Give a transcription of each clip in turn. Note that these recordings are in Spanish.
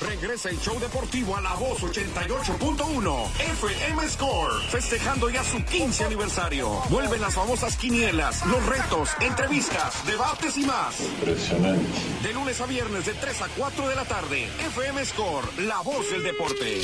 Regresa el show deportivo a la voz 88.1 FM Score, festejando ya su 15 aniversario. Vuelven las famosas quinielas, los retos, entrevistas, debates y más. Impresionante. De lunes a viernes de 3 a 4 de la tarde, FM Score, la voz del deporte.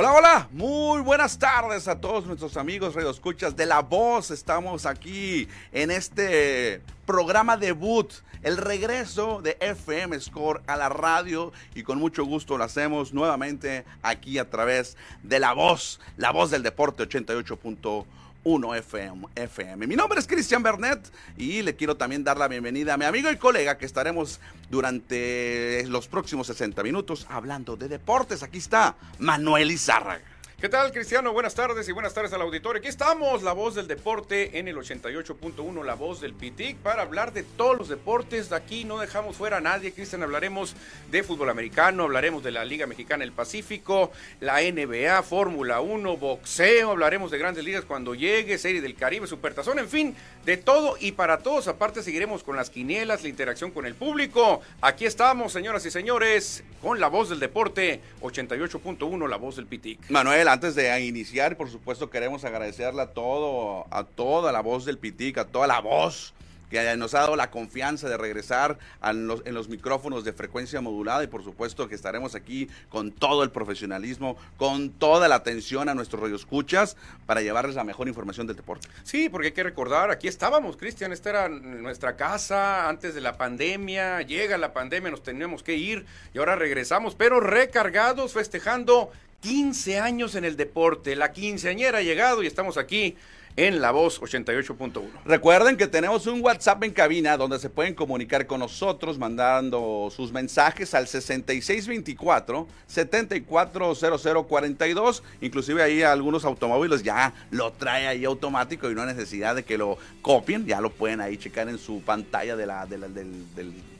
Hola, hola, muy buenas tardes a todos nuestros amigos Escuchas de La Voz. Estamos aquí en este programa debut, el regreso de FM Score a la radio y con mucho gusto lo hacemos nuevamente aquí a través de La Voz, La Voz del Deporte 88.1. FM, FM. Mi nombre es Cristian Bernet y le quiero también dar la bienvenida a mi amigo y colega que estaremos durante los próximos 60 minutos hablando de deportes. Aquí está Manuel Izárraga. ¿Qué tal, Cristiano? Buenas tardes y buenas tardes al auditorio. Aquí estamos, la voz del deporte en el 88.1, la voz del PITIC, para hablar de todos los deportes. De aquí no dejamos fuera a nadie, Cristian. Hablaremos de fútbol americano, hablaremos de la Liga Mexicana del Pacífico, la NBA, Fórmula 1, boxeo, hablaremos de grandes ligas cuando llegue, Serie del Caribe, Supertazón, en fin, de todo y para todos. Aparte, seguiremos con las quinielas, la interacción con el público. Aquí estamos, señoras y señores, con la voz del deporte 88.1, la voz del PITIC. Manuel, antes de iniciar, por supuesto, queremos agradecerle a todo, a toda la voz del Pitic, a toda la voz que nos ha dado la confianza de regresar en los, micrófonos de frecuencia modulada y por supuesto que estaremos aquí con todo el profesionalismo, con toda la atención a nuestros radioescuchas para llevarles la mejor información del deporte. Sí, porque hay que recordar, aquí estábamos, Cristian, esta era nuestra casa antes de la pandemia, llega la pandemia, nos teníamos que ir y ahora regresamos, pero recargados, festejando 15 años en el deporte. La quinceañera ha llegado y estamos aquí en La Voz 88.1. Recuerden que tenemos un WhatsApp en cabina donde se pueden comunicar con nosotros mandando sus mensajes al 6624-740042. Inclusive ahí algunos automóviles ya lo trae ahí automático y no hay necesidad de que lo copien. Ya lo pueden ahí checar en su pantalla de la, del,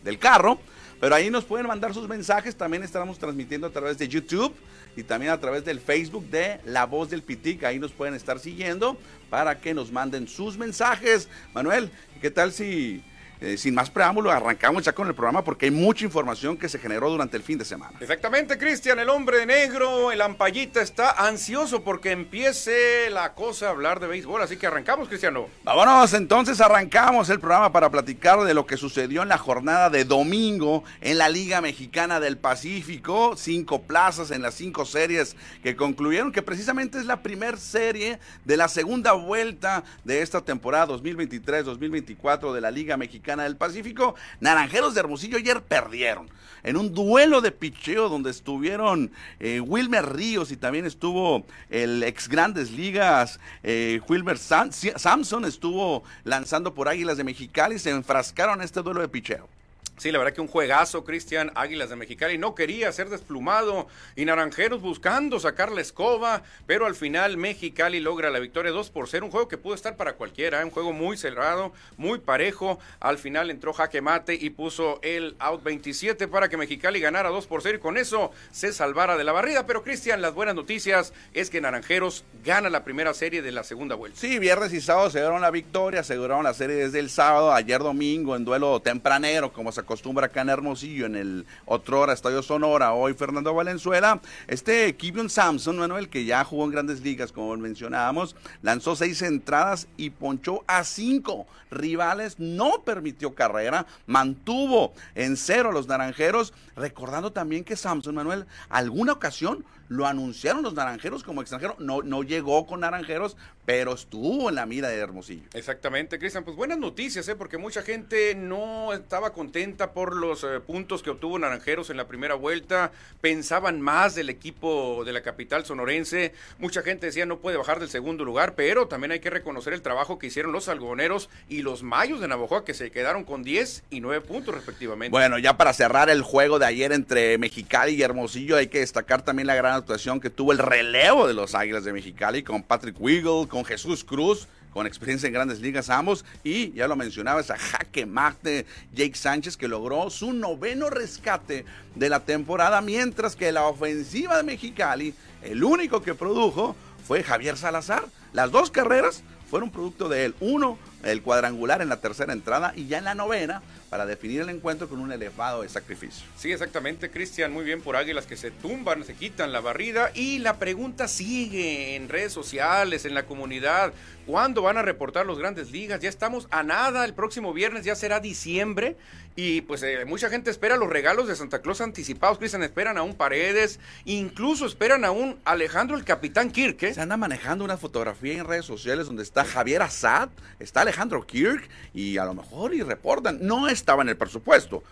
del carro. Pero ahí nos pueden mandar sus mensajes. También estamos transmitiendo a través de YouTube y también a través del Facebook de La Voz del Pitic. Ahí nos pueden estar siguiendo para que nos manden sus mensajes. Manuel, ¿qué tal si eh, sin más preámbulo, arrancamos ya con el programa porque hay mucha información que se generó durante el fin de semana. Exactamente, Cristian, el hombre de negro, el ampallita está ansioso porque empiece la cosa a hablar de béisbol, así que arrancamos, Cristiano. Vámonos, entonces arrancamos el programa para platicar de lo que sucedió en la jornada de domingo en la Liga Mexicana del Pacífico, cinco plazas en las cinco series que concluyeron, que precisamente es la primera serie de la segunda vuelta de esta temporada 2023-2024 de la Liga Mexicana del Pacífico. Naranjeros de Hermosillo ayer perdieron en un duelo de picheo donde estuvieron eh, Wilmer Ríos y también estuvo el ex Grandes Ligas eh, Wilmer Samson estuvo lanzando por Águilas de Mexicali se enfrascaron en este duelo de picheo. Sí, la verdad que un juegazo, Cristian Águilas de Mexicali no quería ser desplumado y Naranjeros buscando sacar la escoba, pero al final Mexicali logra la victoria 2 por 0, un juego que pudo estar para cualquiera, ¿eh? un juego muy cerrado, muy parejo, al final entró Jaque Mate y puso el out 27 para que Mexicali ganara 2 por 0 y con eso se salvara de la barrida, pero Cristian, las buenas noticias es que Naranjeros gana la primera serie de la segunda vuelta. Sí, viernes y sábado se dieron la victoria, aseguraron la serie desde el sábado, ayer domingo en duelo tempranero, como se acostumbra acá en Hermosillo, en el otro hora Estadio Sonora, hoy Fernando Valenzuela. Este Kibion Samson, Manuel, que ya jugó en grandes ligas, como mencionábamos, lanzó seis entradas y ponchó a cinco rivales, no permitió carrera, mantuvo en cero los naranjeros, recordando también que Samson, Manuel, alguna ocasión lo anunciaron los naranjeros como extranjero. No, no llegó con naranjeros, pero estuvo en la mira de Hermosillo. Exactamente, Cristian. Pues buenas noticias, ¿eh? porque mucha gente no estaba contenta por los eh, puntos que obtuvo Naranjeros en la primera vuelta. Pensaban más del equipo de la capital sonorense. Mucha gente decía no puede bajar del segundo lugar, pero también hay que reconocer el trabajo que hicieron los algoneros y los mayos de Navajo, que se quedaron con 10 y 9 puntos respectivamente. Bueno, ya para cerrar el juego de ayer entre Mexicali y Hermosillo, hay que destacar también la gran actuación que tuvo el relevo de los Águilas de Mexicali con Patrick Wiggle, con Jesús Cruz, con experiencia en grandes ligas ambos, y ya lo mencionaba, esa jaque mate Jake Sánchez que logró su noveno rescate de la temporada, mientras que la ofensiva de Mexicali, el único que produjo fue Javier Salazar. Las dos carreras fueron producto de él. Uno, el cuadrangular en la tercera entrada y ya en la novena para definir el encuentro con un elevado de sacrificio. Sí, exactamente, Cristian, muy bien por Águilas que se tumban, se quitan la barrida y la pregunta sigue en redes sociales, en la comunidad. ¿Cuándo van a reportar los grandes ligas? Ya estamos a nada, el próximo viernes ya será diciembre y pues eh, mucha gente espera los regalos de Santa Claus anticipados, Cristian, esperan a un Paredes, incluso esperan a un Alejandro el Capitán Kirk. ¿eh? Se anda manejando una fotografía en redes sociales donde está Javier Assad, está Alejandro Kirk y a lo mejor y reportan. No estaba en el presupuesto.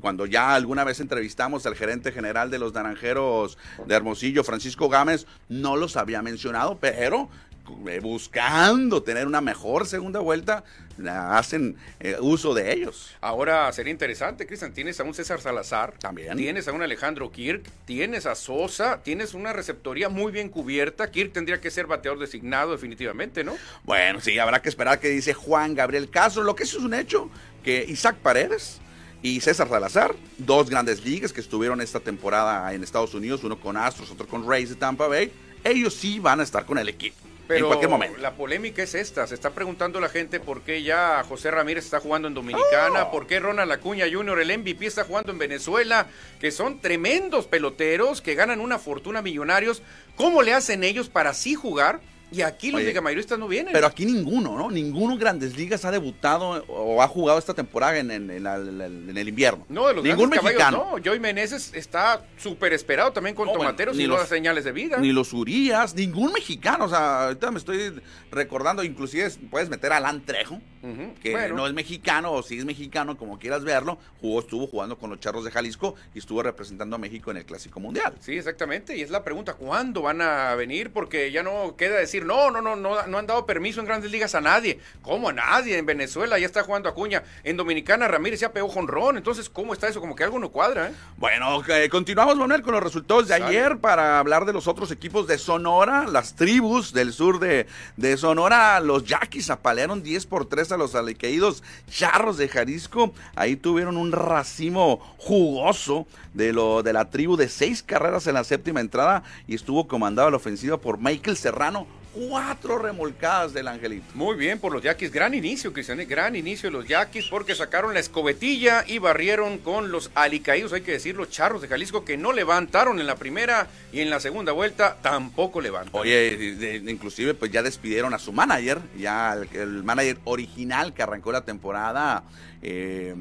cuando ya alguna vez entrevistamos al gerente general de los Naranjeros de Hermosillo, Francisco Gámez, no los había mencionado, pero eh, buscando tener una mejor segunda vuelta, hacen eh, uso de ellos. Ahora sería interesante, Cristian, tienes a un César Salazar, también tienes a un Alejandro Kirk, tienes a Sosa, tienes una receptoría muy bien cubierta. Kirk tendría que ser bateador designado definitivamente, ¿no? Bueno, sí, habrá que esperar que dice Juan Gabriel Castro. Lo que sí es un hecho, que Isaac Paredes y César Salazar, dos grandes ligas que estuvieron esta temporada en Estados Unidos, uno con Astros, otro con Rays de Tampa Bay, ellos sí van a estar con el equipo. Pero en cualquier momento. la polémica es esta, se está preguntando la gente por qué ya José Ramírez está jugando en Dominicana, oh. por qué Ronald Acuña Jr., el MVP, está jugando en Venezuela, que son tremendos peloteros que ganan una fortuna millonarios. ¿Cómo le hacen ellos para así jugar? Y aquí los megamayoristas no vienen. Pero aquí ninguno, ¿no? Ninguno Grandes Ligas ha debutado o ha jugado esta temporada en, el invierno. No, de los Ningún mexicano. no. Joey Meneses está súper esperado también con Tomateros y no señales de vida. Ni los Urias, ningún mexicano. O sea, ahorita me estoy recordando, inclusive puedes meter a Alan Trejo, que no es mexicano o si es mexicano, como quieras verlo. Jugó, estuvo jugando con los Charros de Jalisco y estuvo representando a México en el Clásico Mundial. Sí, exactamente. Y es la pregunta, ¿cuándo van a venir? Porque ya no queda decir no, no, no, no, no han dado permiso en grandes ligas a nadie. ¿Cómo a nadie? En Venezuela ya está jugando Acuña. En Dominicana Ramírez ya pegó jonrón. Entonces, ¿cómo está eso? Como que algo no cuadra, ¿eh? Bueno, continuamos, Manuel, con los resultados de ayer para hablar de los otros equipos de Sonora, las tribus del sur de, de Sonora. Los Yaquis apalearon 10 por 3 los alequeídos Charros de Jalisco. Ahí tuvieron un racimo jugoso de, lo, de la tribu de seis carreras en la séptima entrada y estuvo comandado la ofensiva por Michael Serrano cuatro remolcadas del Angelito. Muy bien por los Yaquis. Gran inicio, Cristian. ¿eh? Gran inicio de los Yaquis porque sacaron la escobetilla y barrieron con los alicaídos, hay que decir, los charros de Jalisco que no levantaron en la primera y en la segunda vuelta tampoco levantaron. Oye, inclusive pues ya despidieron a su manager, ya el manager original que arrancó la temporada eh,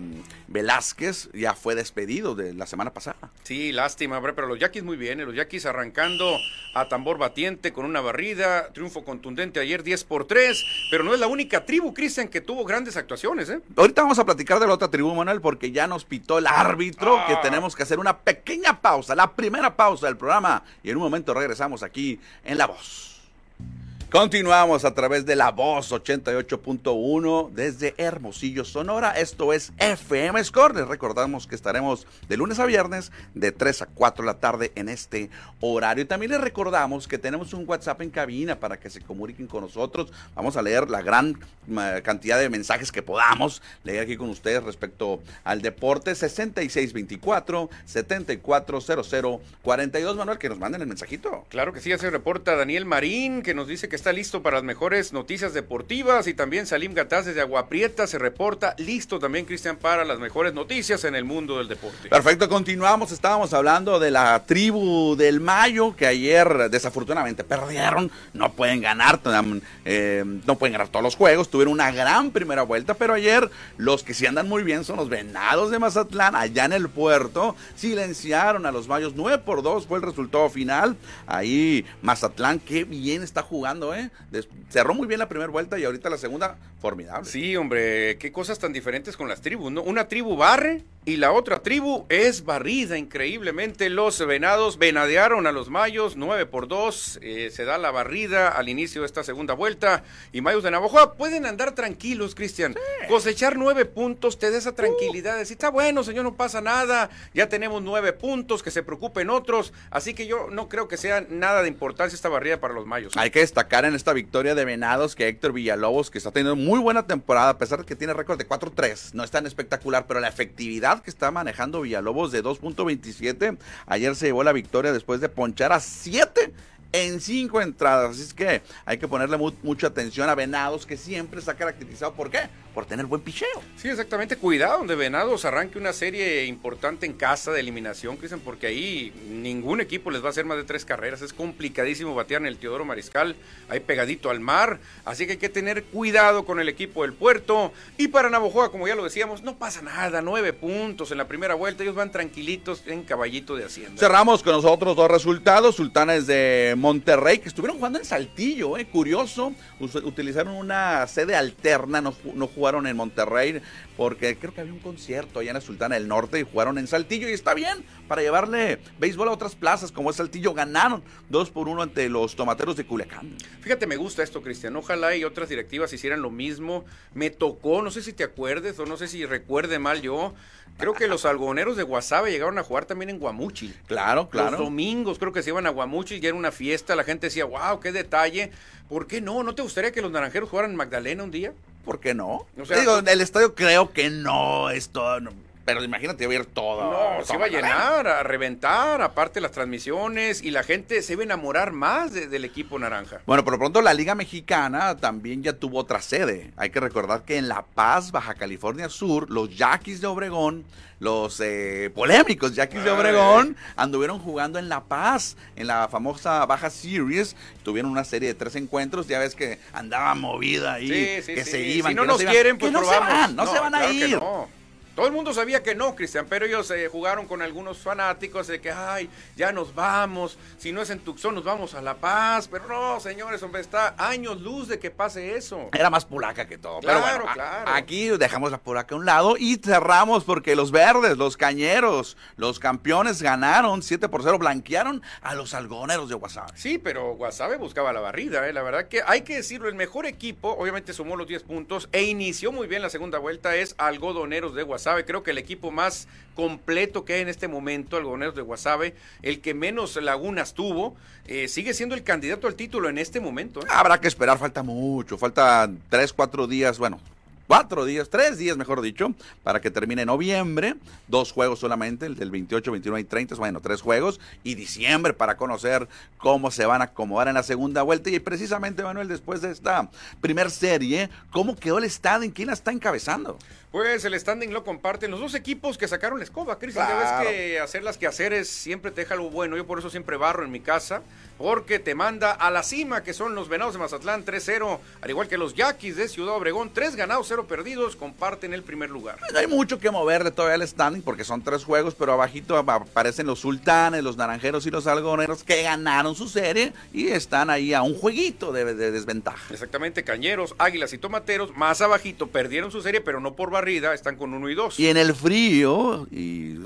Velázquez ya fue despedido de la semana pasada. Sí, lástima, pero los Yaquis muy bien, eh, los Yaquis arrancando a tambor batiente con una barrida, triunfo contundente ayer 10 por 3, pero no es la única tribu, Cristian, que tuvo grandes actuaciones. ¿eh? Ahorita vamos a platicar de la otra tribu, Manuel, porque ya nos pitó el árbitro que ah. tenemos que hacer una pequeña pausa, la primera pausa del programa, y en un momento regresamos aquí en La Voz. Continuamos a través de la voz 88.1 desde Hermosillo, Sonora. Esto es FM Score. Les recordamos que estaremos de lunes a viernes de 3 a 4 de la tarde en este horario. Y también les recordamos que tenemos un WhatsApp en cabina para que se comuniquen con nosotros. Vamos a leer la gran cantidad de mensajes que podamos leer aquí con ustedes respecto al deporte 6624 7400 42 Manuel que nos manden el mensajito. Claro que sí, hace reporta Daniel Marín que nos dice que está listo para las mejores noticias deportivas y también Salim Gataz desde Aguaprieta se reporta. Listo también Cristian para las mejores noticias en el mundo del deporte. Perfecto, continuamos, estábamos hablando de la tribu del Mayo que ayer desafortunadamente perdieron, no pueden ganar, eh, no pueden ganar todos los juegos, tuvieron una gran primera vuelta, pero ayer los que sí andan muy bien son los Venados de Mazatlán, allá en el puerto, silenciaron a los Mayos, 9 por 2 fue el resultado final, ahí Mazatlán, qué bien está jugando, ¿eh? cerró muy bien la primera vuelta y ahorita la segunda, formidable. Sí, hombre, qué cosas tan diferentes con las tribus, ¿no? Una tribu barre y la otra tribu es barrida increíblemente. Los venados venadearon a los mayos 9 por 2. Eh, se da la barrida al inicio de esta segunda vuelta. Y mayos de Navajo pueden andar tranquilos, Cristian. Cosechar nueve puntos te da esa tranquilidad. Decir, está bueno, señor, no pasa nada. Ya tenemos nueve puntos, que se preocupen otros. Así que yo no creo que sea nada de importancia esta barrida para los mayos. Hay que destacar en esta victoria de venados que Héctor Villalobos, que está teniendo muy buena temporada, a pesar de que tiene récord de 4-3, no es tan espectacular, pero la efectividad que está manejando Villalobos de 2.27. Ayer se llevó la victoria después de ponchar a 7 en cinco entradas. Así es que hay que ponerle mucha atención a Venados, que siempre está caracterizado por qué? Por tener buen picheo. Sí, exactamente. Cuidado donde Venados arranque una serie importante en casa de eliminación, Cristian, porque ahí ningún equipo les va a hacer más de tres carreras. Es complicadísimo batear en el Teodoro Mariscal, ahí pegadito al mar. Así que hay que tener cuidado con el equipo del puerto. Y para Navojoa, como ya lo decíamos, no pasa nada. Nueve puntos en la primera vuelta. Ellos van tranquilitos en caballito de Hacienda. Cerramos con nosotros dos resultados. Sultanes de Monterrey, que estuvieron jugando en Saltillo, eh, curioso. Utilizaron una sede alterna, no, no jugaron en Monterrey porque creo que había un concierto allá en la Sultana del Norte y jugaron en Saltillo y está bien para llevarle béisbol a otras plazas como es Saltillo. Ganaron dos por uno ante los tomateros de Culiacán. Fíjate, me gusta esto, Cristian. Ojalá y otras directivas hicieran lo mismo. Me tocó, no sé si te acuerdes o no sé si recuerde mal yo. Creo que los algoneros de Guasave llegaron a jugar también en Guamuchil. Claro, claro. Los domingos creo que se iban a Guamuchil y era una fiesta. La gente decía, wow, qué detalle. ¿Por qué no? ¿No te gustaría que los naranjeros jugaran en Magdalena un día? ¿Por qué no? O sea, Digo, el estadio creo que no es todo. Pero imagínate ver todo. No, se iba a llenar, a reventar, aparte las transmisiones, y la gente se iba a enamorar más del equipo naranja. Bueno, por lo pronto la Liga Mexicana también ya tuvo otra sede. Hay que recordar que en La Paz, Baja California Sur, los Yaquis de Obregón los eh, polémicos Yaquis de Obregón anduvieron jugando en La Paz, en la famosa Baja Series. Tuvieron una serie de tres encuentros. Ya ves que andaba movida ahí, que se iban. Si no nos quieren, pues no se van, no, se van a ir. Todo el mundo sabía que no, Cristian, pero ellos eh, jugaron con algunos fanáticos de que, ay, ya nos vamos, si no es en Tucson nos vamos a La Paz, pero no, señores, hombre, está años luz de que pase eso. Era más polaca que todo. Claro, claro. Aquí dejamos la polaca a un lado y cerramos porque los verdes, los cañeros, los campeones ganaron 7 por 0, blanquearon a los algoneros de Guasave. Sí, pero Guasave buscaba la barrida, ¿eh? la verdad que hay que decirlo, el mejor equipo, obviamente sumó los 10 puntos e inició muy bien la segunda vuelta, es algodoneros de Guasave Guasave. Creo que el equipo más completo que hay en este momento, Algodoneros de Guasave, el que menos lagunas tuvo, eh, sigue siendo el candidato al título en este momento. ¿eh? Habrá que esperar, falta mucho, falta tres, cuatro días, bueno, cuatro días, tres días mejor dicho, para que termine noviembre, dos juegos solamente, el del 28, 29 y 30, bueno, tres juegos, y diciembre para conocer cómo se van a acomodar en la segunda vuelta. Y precisamente, Manuel, después de esta primer serie, ¿cómo quedó el? ¿En quién la está encabezando? Pues el standing lo comparten los dos equipos que sacaron la escoba, Cristian. Ya ves que hacer las quehaceres siempre te deja algo bueno. Yo por eso siempre barro en mi casa, porque te manda a la cima, que son los Venados de Mazatlán 3-0, al igual que los Yaquis de Ciudad Obregón, 3 ganados, 0 perdidos, comparten el primer lugar. No hay mucho que moverle todavía el standing, porque son tres juegos, pero abajito aparecen los Sultanes, los Naranjeros y los Algoneros, que ganaron su serie y están ahí a un jueguito de, de desventaja. Exactamente, Cañeros, Águilas y Tomateros, más abajito, perdieron su serie, pero no por están con uno y dos. Y en el frío, y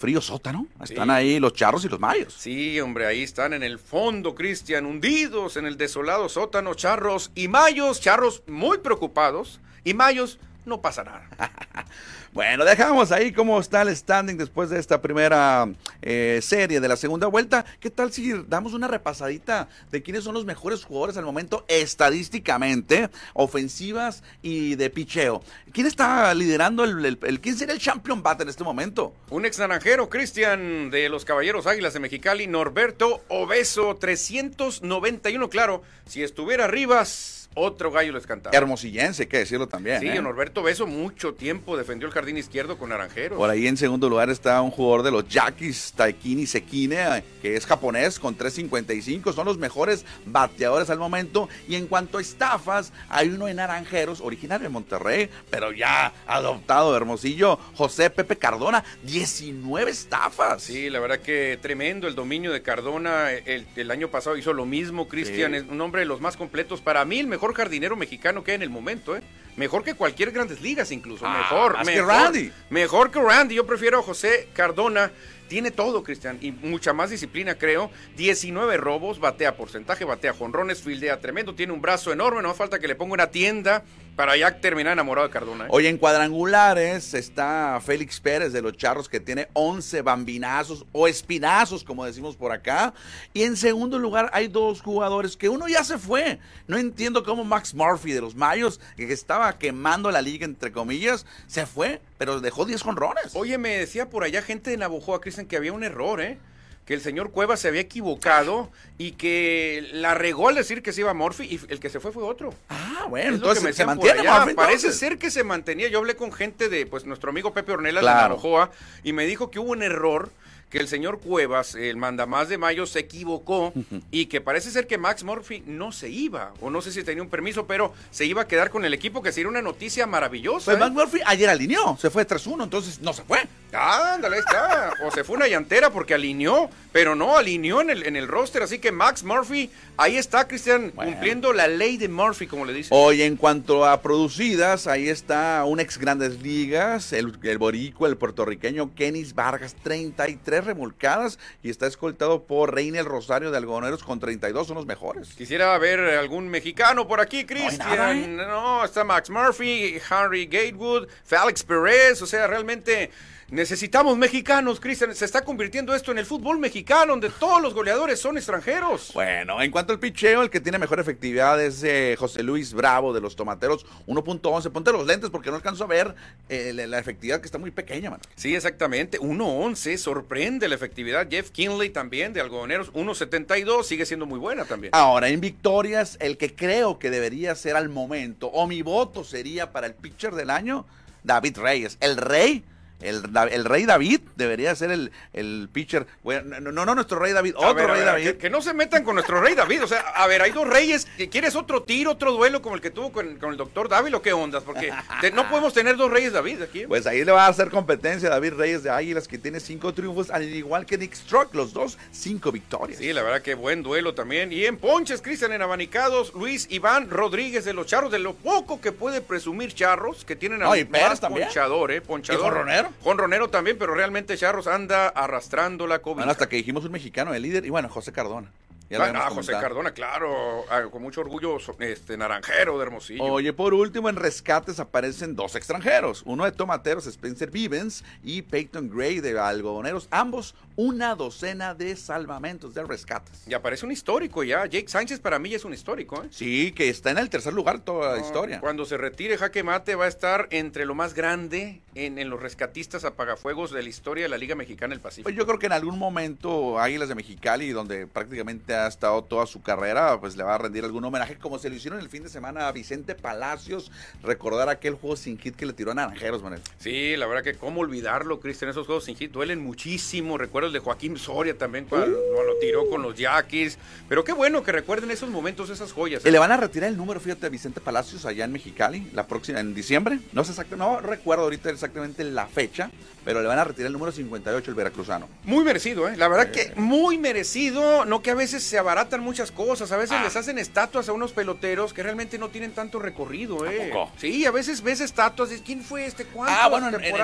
frío sótano, están ahí los charros y los mayos. Sí, hombre, ahí están en el fondo, Cristian, hundidos en el desolado sótano, charros y mayos, charros muy preocupados, y mayos no pasa nada. Bueno, dejamos ahí cómo está el standing después de esta primera eh, serie de la segunda vuelta. ¿Qué tal si damos una repasadita de quiénes son los mejores jugadores al momento estadísticamente, ofensivas y de picheo? ¿Quién está liderando el, quién sería el champion bat en este momento? Un ex naranjero, Cristian, de los Caballeros Águilas de Mexicali, Norberto Obeso, 391, claro, si estuviera Rivas otro gallo les cantaba. Hermosillense, hay que decirlo también. Sí, ¿eh? Norberto Beso mucho tiempo defendió el jardín izquierdo con Naranjeros. Por ahí en segundo lugar está un jugador de los Yaquis, Taikini Sekine, que es japonés con 3.55. Son los mejores bateadores al momento. Y en cuanto a estafas, hay uno en Naranjeros, originario de Monterrey, pero ya adoptado de Hermosillo, José Pepe Cardona, 19 estafas. Sí, la verdad que tremendo el dominio de Cardona. El, año pasado hizo lo mismo, Cristian, es un hombre de los más completos. Para mí, el mejor mejor jardinero mexicano que hay en el momento, ¿eh? Mejor que cualquier Grandes Ligas incluso, ah, mejor. Más que Randy. Mejor que Randy, yo prefiero a José Cardona. Tiene todo, Cristian, y mucha más disciplina, creo. 19 robos, batea porcentaje, batea jonrones, fildea tremendo, tiene un brazo enorme, no falta que le ponga una tienda para ya terminar enamorado de Cardona. ¿eh? Oye, en cuadrangulares está Félix Pérez de los Charros que tiene 11 bambinazos o espinazos, como decimos por acá. Y en segundo lugar hay dos jugadores que uno ya se fue. No entiendo cómo Max Murphy de los Mayos, que estaba quemando la liga entre comillas, se fue, pero dejó 10 jonrones. Oye, me decía por allá gente de Navojoa, Cristian, que había un error, ¿eh? que el señor Cuevas se había equivocado y que la regó al decir que se iba Murphy y el que se fue fue otro. Ah, bueno, entonces se mantiene Parece ser que se mantenía. Yo hablé con gente de, pues, nuestro amigo Pepe Ornelas de Navajoa y me dijo que hubo un error que el señor Cuevas, el mandamás de Mayo, se equivocó y que parece ser que Max Murphy no se iba, o no sé si tenía un permiso, pero se iba a quedar con el equipo, que sería una noticia maravillosa. Pues ¿eh? Max Murphy ayer alineó, se fue 3-1, entonces no se fue. Ándale, está. O se fue una llantera porque alineó, pero no alineó en el, en el roster. Así que Max Murphy, ahí está, Cristian, cumpliendo la ley de Murphy, como le dicen. Hoy, en cuanto a producidas, ahí está un ex Grandes Ligas, el, el el puertorriqueño Kenis Vargas, 33 remolcadas y está escoltado por Reina el Rosario de Algodoneros con 32, son los mejores. Quisiera ver algún mexicano por aquí, Cristian. No, ¿eh? no, está Max Murphy, Henry Gatewood, Félix Perez, o sea, realmente Necesitamos mexicanos, Cristian. Se está convirtiendo esto en el fútbol mexicano, donde todos los goleadores son extranjeros. Bueno, en cuanto al picheo, el que tiene mejor efectividad es eh, José Luis Bravo de los Tomateros, 1.11. Ponte los lentes porque no alcanzo a ver eh, la efectividad que está muy pequeña, mano. Sí, exactamente. 1.11. Sorprende la efectividad. Jeff Kinley también de Algodoneros, 1.72. Sigue siendo muy buena también. Ahora, en victorias, el que creo que debería ser al momento, o mi voto sería para el pitcher del año, David Reyes. El rey el, el, rey David debería ser el, el pitcher. Bueno, no, no, nuestro rey David, otro rey David. Que, no se metan con nuestro rey David. O sea, a ver, hay dos reyes. ¿Quieres otro tiro, otro duelo como el que tuvo con, el doctor David o qué ondas? Porque no podemos tener dos reyes David aquí. Pues ahí le va a hacer competencia a David Reyes de Águilas, que tiene cinco triunfos, al igual que Nick Struck, los dos, cinco victorias. Sí, la verdad que buen duelo también. Y en ponches, Cristian, en abanicados, Luis Iván Rodríguez de los Charros, de lo poco que puede presumir Charros, que tienen a no, ponchador, ¿eh? Ponchador. Con Ronero también pero realmente Charros anda arrastrando la COVID. hasta que dijimos un mexicano, el líder, y bueno, José Cardona. Ah, José Cardona, claro, ah, con mucho orgullo, este naranjero de Hermosillo. Oye, por último, en rescates aparecen dos extranjeros, uno de Tomateros, Spencer Vivens, y Peyton Gray de Algodoneros, ambos una docena de salvamentos, de rescates. Y aparece un histórico ya, Jake Sánchez para mí es un histórico. ¿eh? Sí, que está en el tercer lugar toda la historia. Cuando se retire Jaque Mate va a estar entre lo más grande en, los rescatistas apagafuegos de la historia de la Liga Mexicana del Pacífico. Pues yo creo que en algún momento Águilas de Mexicali, donde prácticamente ha estado toda su carrera, pues le va a rendir algún homenaje, como se lo hicieron el fin de semana a Vicente Palacios, recordar aquel juego sin hit que le tiró a Naranjeros, Manuel. Sí, la verdad que cómo olvidarlo, Cristian, esos juegos sin hit duelen muchísimo, recuerdo el de Joaquín Soria también cuando uh. lo tiró con los Yaquis, pero qué bueno que recuerden esos momentos, esas joyas. ¿eh? Le van a retirar el número, fíjate, a Vicente Palacios allá en Mexicali, la próxima, en diciembre, no sé exacto, no recuerdo ahorita exactamente la fecha, pero le van a retirar el número 58 el veracruzano. Muy merecido, ¿eh? La verdad que muy merecido, no que a veces se abaratan muchas cosas, a veces ah. les hacen estatuas a unos peloteros que realmente no tienen tanto recorrido, ¿eh? Sí, a veces ves estatuas de quién fue este, cuánto Ah, bueno, en, en,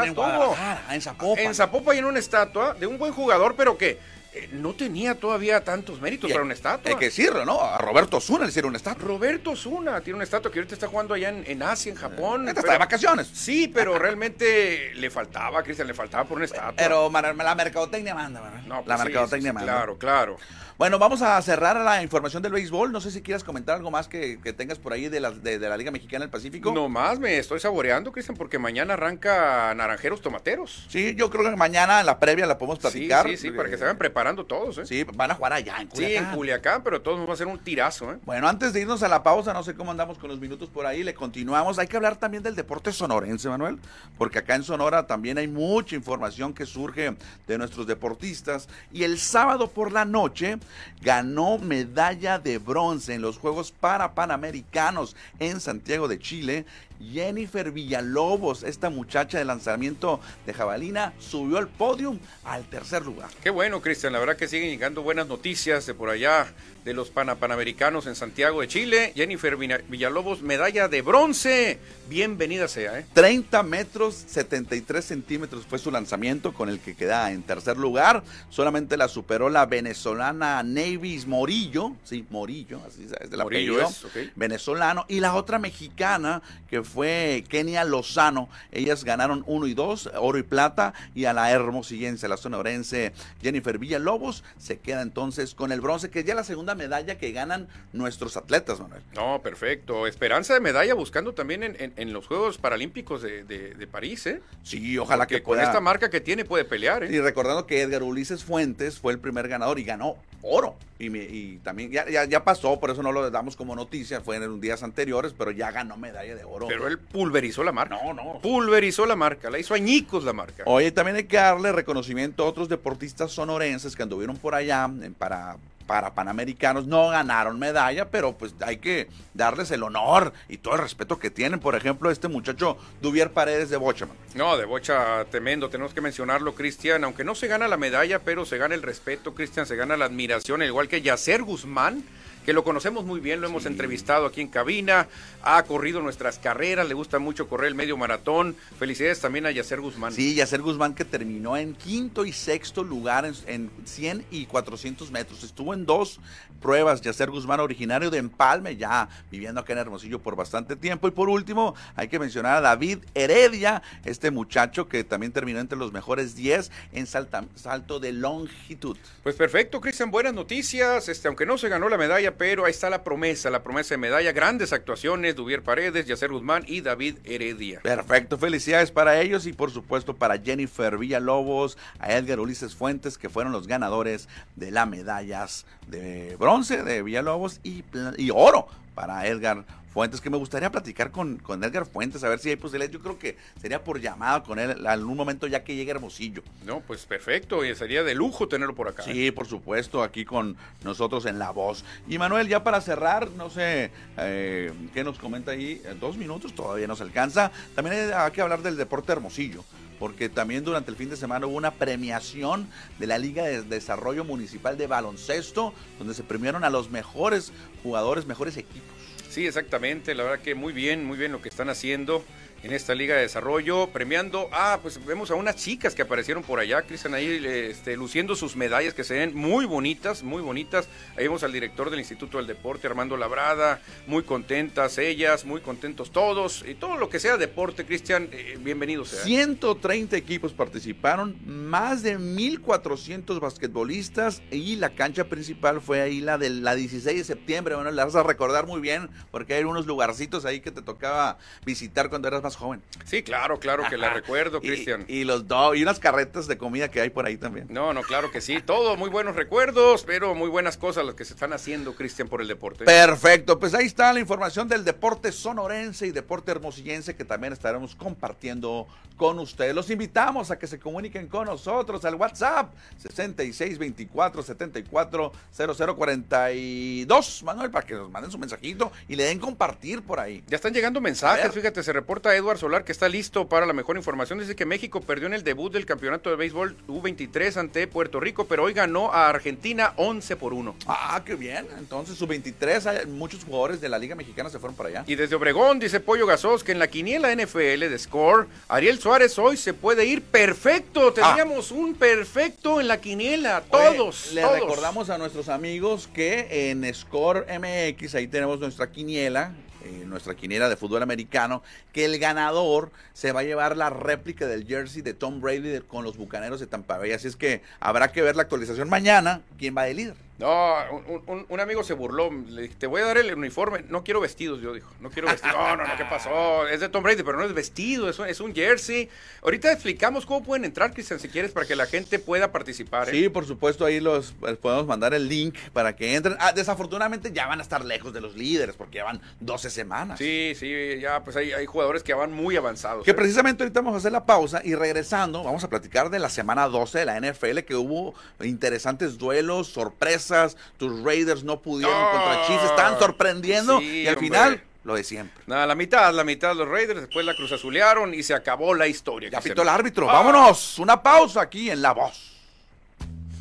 en Zapopan. En Zapopan hay una estatua de un buen jugador, pero que eh, no tenía todavía tantos méritos para una estatua. Hay que decirlo, ¿no? A Roberto Zuna le hicieron una estatua. Roberto Zuna tiene una estatua que ahorita está jugando allá en, Asia, en Japón. está de vacaciones. Sí, pero realmente le faltaba, Cristian, le faltaba por una estatua. Pero la mercadotecnia manda, ¿verdad? No, la pues mercadotecnia manda. Claro, claro. Bueno, vamos a cerrar la información del béisbol. No sé si quieras comentar algo más que, tengas por ahí de la, de, la Liga Mexicana del Pacífico. No más, me estoy saboreando, Cristian, porque mañana arranca Naranjeros Tomateros. Sí, yo creo que mañana en la previa la podemos platicar. Sí, sí, sí, para que se vayan preparando todos, ¿eh? Sí, van a jugar allá en Culiacán. Sí, en Culiacán, pero todos nos va a ser un tirazo, ¿eh? Bueno, antes de irnos a la pausa, no sé cómo andamos con los minutos por ahí, le continuamos. Hay que hablar también del deporte sonorense, Manuel, porque acá en Sonora también hay mucha información que surge de nuestros deportistas. Y el sábado por la noche ganó medalla de bronce en los Juegos para Panamericanos en Santiago de Chile Jennifer Villalobos, esta muchacha de lanzamiento de jabalina, subió al podio al tercer lugar. Qué bueno, Cristian. La verdad que siguen llegando buenas noticias de por allá, de los Panamericanos en Santiago de Chile. Jennifer Villalobos, medalla de bronce. Bienvenida sea, ¿eh? 30 metros 73 centímetros fue su lanzamiento con el que queda en tercer lugar. Solamente la superó la venezolana Navis Morillo. Sí, Morillo, así es el apellido. venezolano. Y la otra mexicana que fue Kenia Lozano. Ellas ganaron uno y dos, oro y plata, y a la hermosillense, la sonorense Jennifer Villalobos, se queda entonces con el bronce, que es ya la segunda medalla que ganan nuestros atletas, Manuel. No, perfecto. Esperanza de medalla buscando también en, los Juegos Paralímpicos de, París, ¿eh? Sí, ojalá que con esta marca que tiene puede pelear, ¿eh? Y recordando que Edgar Ulises Fuentes fue el primer ganador y ganó oro. Y, también ya, ya, pasó, por eso no lo damos como noticia, fue en días anteriores, pero ya ganó medalla de oro. Pero él pulverizó la marca. No, no. Pulverizó la marca, la hizo añicos la marca. Oye, también hay que darle reconocimiento a otros deportistas sonorenses que anduvieron por allá para para Panamericanos, no ganaron medalla, pero pues hay que darles el honor y todo el respeto que tienen. Por ejemplo, este muchacho Duvier Paredes de Bocha. No, de Bocha tremendo, tenemos que mencionarlo, Cristian. Aunque no se gana la medalla, pero se gana el respeto, Cristian, se gana la admiración, igual que Yacer Guzmán que lo conocemos muy bien, lo hemos entrevistado aquí en cabina, ha corrido nuestras carreras, le gusta mucho correr el medio maratón. Felicidades también a Yacer Guzmán. Sí, Yacer Guzmán que terminó en quinto y sexto lugar en, en 100 y 400 metros. Estuvo en dos pruebas, Yacer Guzmán, originario de Empalme, ya viviendo acá en Hermosillo por bastante tiempo. Y por último, hay que mencionar a David Heredia, este muchacho que también terminó entre los mejores 10 en salto de longitud. Pues perfecto, Cristian, buenas noticias. Este, aunque no se ganó la medalla, pero ahí está la promesa, la promesa de medalla. Grandes actuaciones, Duvier Paredes, Yacer Guzmán y David Heredia. Perfecto, felicidades para ellos y por supuesto para Jennifer Villalobos, a Edgar Ulises Fuentes, que fueron los ganadores de las medallas de bronce de Villalobos y, y oro para Edgar Fuentes, que me gustaría platicar con, con Edgar Fuentes, a ver si hay posibilidades. Yo creo que sería por llamada con él en algún momento ya que llegue Hermosillo. No, pues perfecto, y sería de lujo tenerlo por acá. Sí, por supuesto, aquí con nosotros en La Voz. Y Manuel, ya para cerrar, no sé eh, qué nos comenta ahí, dos minutos todavía nos alcanza. También hay que hablar del deporte Hermosillo porque también durante el fin de semana hubo una premiación de la Liga de Desarrollo Municipal de Baloncesto, donde se premiaron a los mejores jugadores, mejores equipos. Sí, exactamente. La verdad que muy bien, muy bien lo que están haciendo en esta Liga de Desarrollo, premiando, ah, pues vemos a unas chicas que aparecieron por allá, Cristian, ahí este, luciendo sus medallas que se ven muy bonitas, muy bonitas. Ahí vemos al director del Instituto del Deporte, Armando Labrada, muy contentas ellas, muy contentos todos, y todo lo que sea deporte, Cristian, eh, bienvenido sea. 130 equipos participaron, más de 1.400 basquetbolistas, y la cancha principal fue ahí la de la 16 de septiembre, bueno, la vas a recordar muy bien, porque hay unos lugarcitos ahí que te tocaba visitar cuando eras más joven. Sí, claro, claro que la recuerdo, Cristian. Y, los dos, y unas carretas de comida que hay por ahí también. No, no, claro que sí. Todo muy buenos recuerdos, pero muy buenas cosas las que se están haciendo, Cristian, por el deporte. Perfecto, pues ahí está la información del deporte sonorense y deporte hermosillense que también estaremos compartiendo con ustedes. Los invitamos a que se comuniquen con nosotros al WhatsApp 6624 74 0042. Manuel, para que nos manden su mensajito y le den compartir por ahí. Ya están llegando mensajes, fíjate, se reporta Edward Solar que está listo para la mejor información. Dice que México perdió en el debut del campeonato de béisbol U23 ante Puerto Rico, pero hoy ganó a Argentina 11 por 1. Ah, qué bien. Entonces, su 23, hay muchos jugadores de la Liga Mexicana se fueron para allá. Y desde Obregón, dice Pollo Gasos, que en la quiniela NFL de Score, Ariel Suárez hoy se puede ir perfecto. Ah. Teníamos un perfecto en la quiniela, todos. le recordamos a nuestros amigos que en Score MX, ahí tenemos nuestra quiniela, eh, nuestra quiniela de fútbol americano, que el ganador se va a llevar la réplica del jersey de Tom Brady con los Bucaneros de Tampa Bay. Así es que habrá que ver la actualización mañana, quién va de líder. No, un, amigo se burló. Le dije, te voy a dar el uniforme. No quiero vestidos, yo dijo. No quiero vestidos. No, no, no, ¿qué pasó? Es de Tom Brady, pero no es vestido, es un, es un jersey. Ahorita explicamos cómo pueden entrar, Cristian, si quieres, para que la gente pueda participar. ¿eh? Sí, por supuesto, ahí los les podemos mandar el link para que entren. Ah, desafortunadamente ya van a estar lejos de los líderes porque ya van 12 semanas. Sí, sí, ya pues hay, hay jugadores que van muy avanzados. Que ¿eh? precisamente ahorita vamos a hacer la pausa y regresando vamos a platicar de la semana 12 de la NFL que hubo interesantes duelos, sorpresas tus Raiders no pudieron contra Chiefs, están sorprendiendo y al final lo de siempre. Nada, la mitad, la mitad de los Raiders, después la cruz azulearon y se acabó la historia. Ya pitó el árbitro. Vámonos, una pausa aquí en La Voz.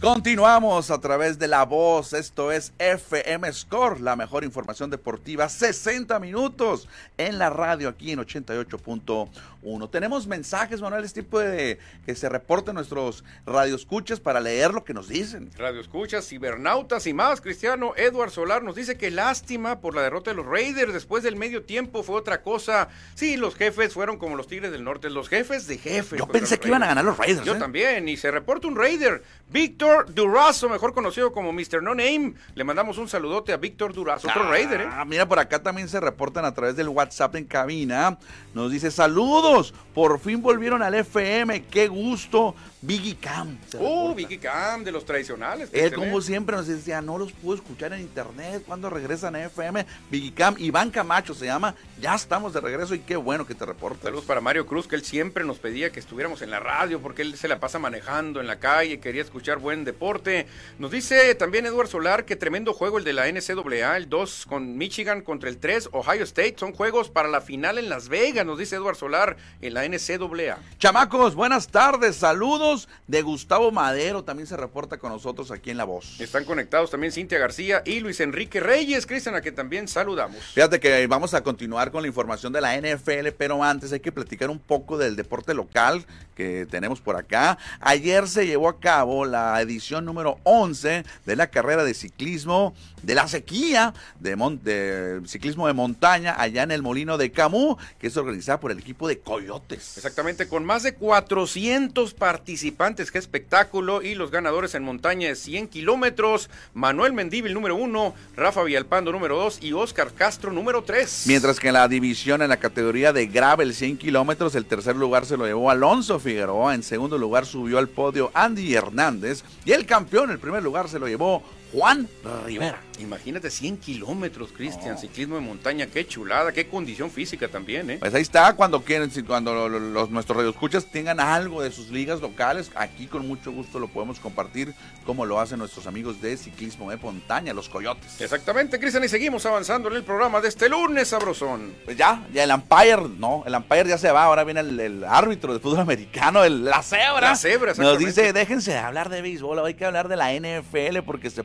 Continuamos a través de La Voz, esto es FM Score, la mejor información deportiva, 60 minutos en la radio aquí en 88.1 1. Tenemos mensajes, Manuel, este tipo de que se reporten nuestros radioescuchas para leer lo que nos dicen. Radioescuchas, cibernautas y más. Cristiano Edward Solar nos dice que lástima por la derrota de los Raiders. Después del medio tiempo fue otra cosa. Sí, los jefes fueron como los Tigres del Norte, los jefes de jefes. Yo pensé que iban a ganar los Raiders. Yo ¿eh? también. Y se reporta un Raider, Víctor Durazo, mejor conocido como Mr. No Name. Le mandamos un saludote a Víctor Durazo, otro Raider. ¿eh? Ah, mira, por acá también se reportan a través del WhatsApp en cabina. Nos dice saludos. Por fin volvieron al FM. Qué gusto. Biggie Cam. Uh. Vicky Cam, de los tradicionales. Él, como siempre, nos decía, no los puedo escuchar en internet. cuando regresan a FM? Biggie Cam, Iván Camacho se llama. Ya estamos de regreso y qué bueno que te reportas. Saludos para Mario Cruz, que él siempre nos pedía que estuviéramos en la radio porque él se la pasa manejando en la calle, quería escuchar buen deporte. Nos dice también Eduardo Solar que tremendo juego el de la NCAA, el 2 con Michigan contra el 3 Ohio State. Son juegos para la final en Las Vegas, nos dice Eduardo Solar en la NCAA. Chamacos, buenas tardes. Saludos de Gustavo Madero. También se reporta con nosotros aquí en La Voz. Están conectados también Cintia García y Luis Enrique Reyes, Cristian, a que también saludamos. Fíjate que vamos a continuar con la información de la NFL, pero antes hay que platicar un poco del deporte local que tenemos por acá. Ayer se llevó a cabo la edición número 11 de la carrera de ciclismo de la sequía de, mon- de ciclismo de montaña allá en el Molino de Camus, que es organizada por el equipo de Coyotes. Exactamente, con más de 400 participantes, qué espectáculo, y los ganadores en montaña de 100 kilómetros, Manuel Mendíbil número uno, Rafa Villalpando número dos y Oscar Castro número tres. Mientras que en la división, en la categoría de gravel 100 kilómetros, el tercer lugar se lo llevó Alonso Figueroa. En segundo lugar subió al podio Andy Hernández. Y el campeón, el primer lugar, se lo llevó Juan Rivera. Imagínate 100 kilómetros, Cristian, ciclismo de montaña, qué chulada, qué condición física también, ¿eh? Pues ahí está, cuando quieren, cuando lo- lo- los, nuestros radioescuchas tengan algo de sus ligas locales, aquí con mucho gusto lo podemos compartir, como lo hacen nuestros amigos de ciclismo de montaña, los Coyotes. Exactamente, Cristian, y seguimos avanzando en el programa de este lunes, sabrosón. Pues ya, ya el umpire, no, el umpire ya se va, ahora viene el, el árbitro de fútbol americano, el- la cebra. La cebra, Nos dice, déjense de hablar de béisbol, hay que hablar de la NFL porque se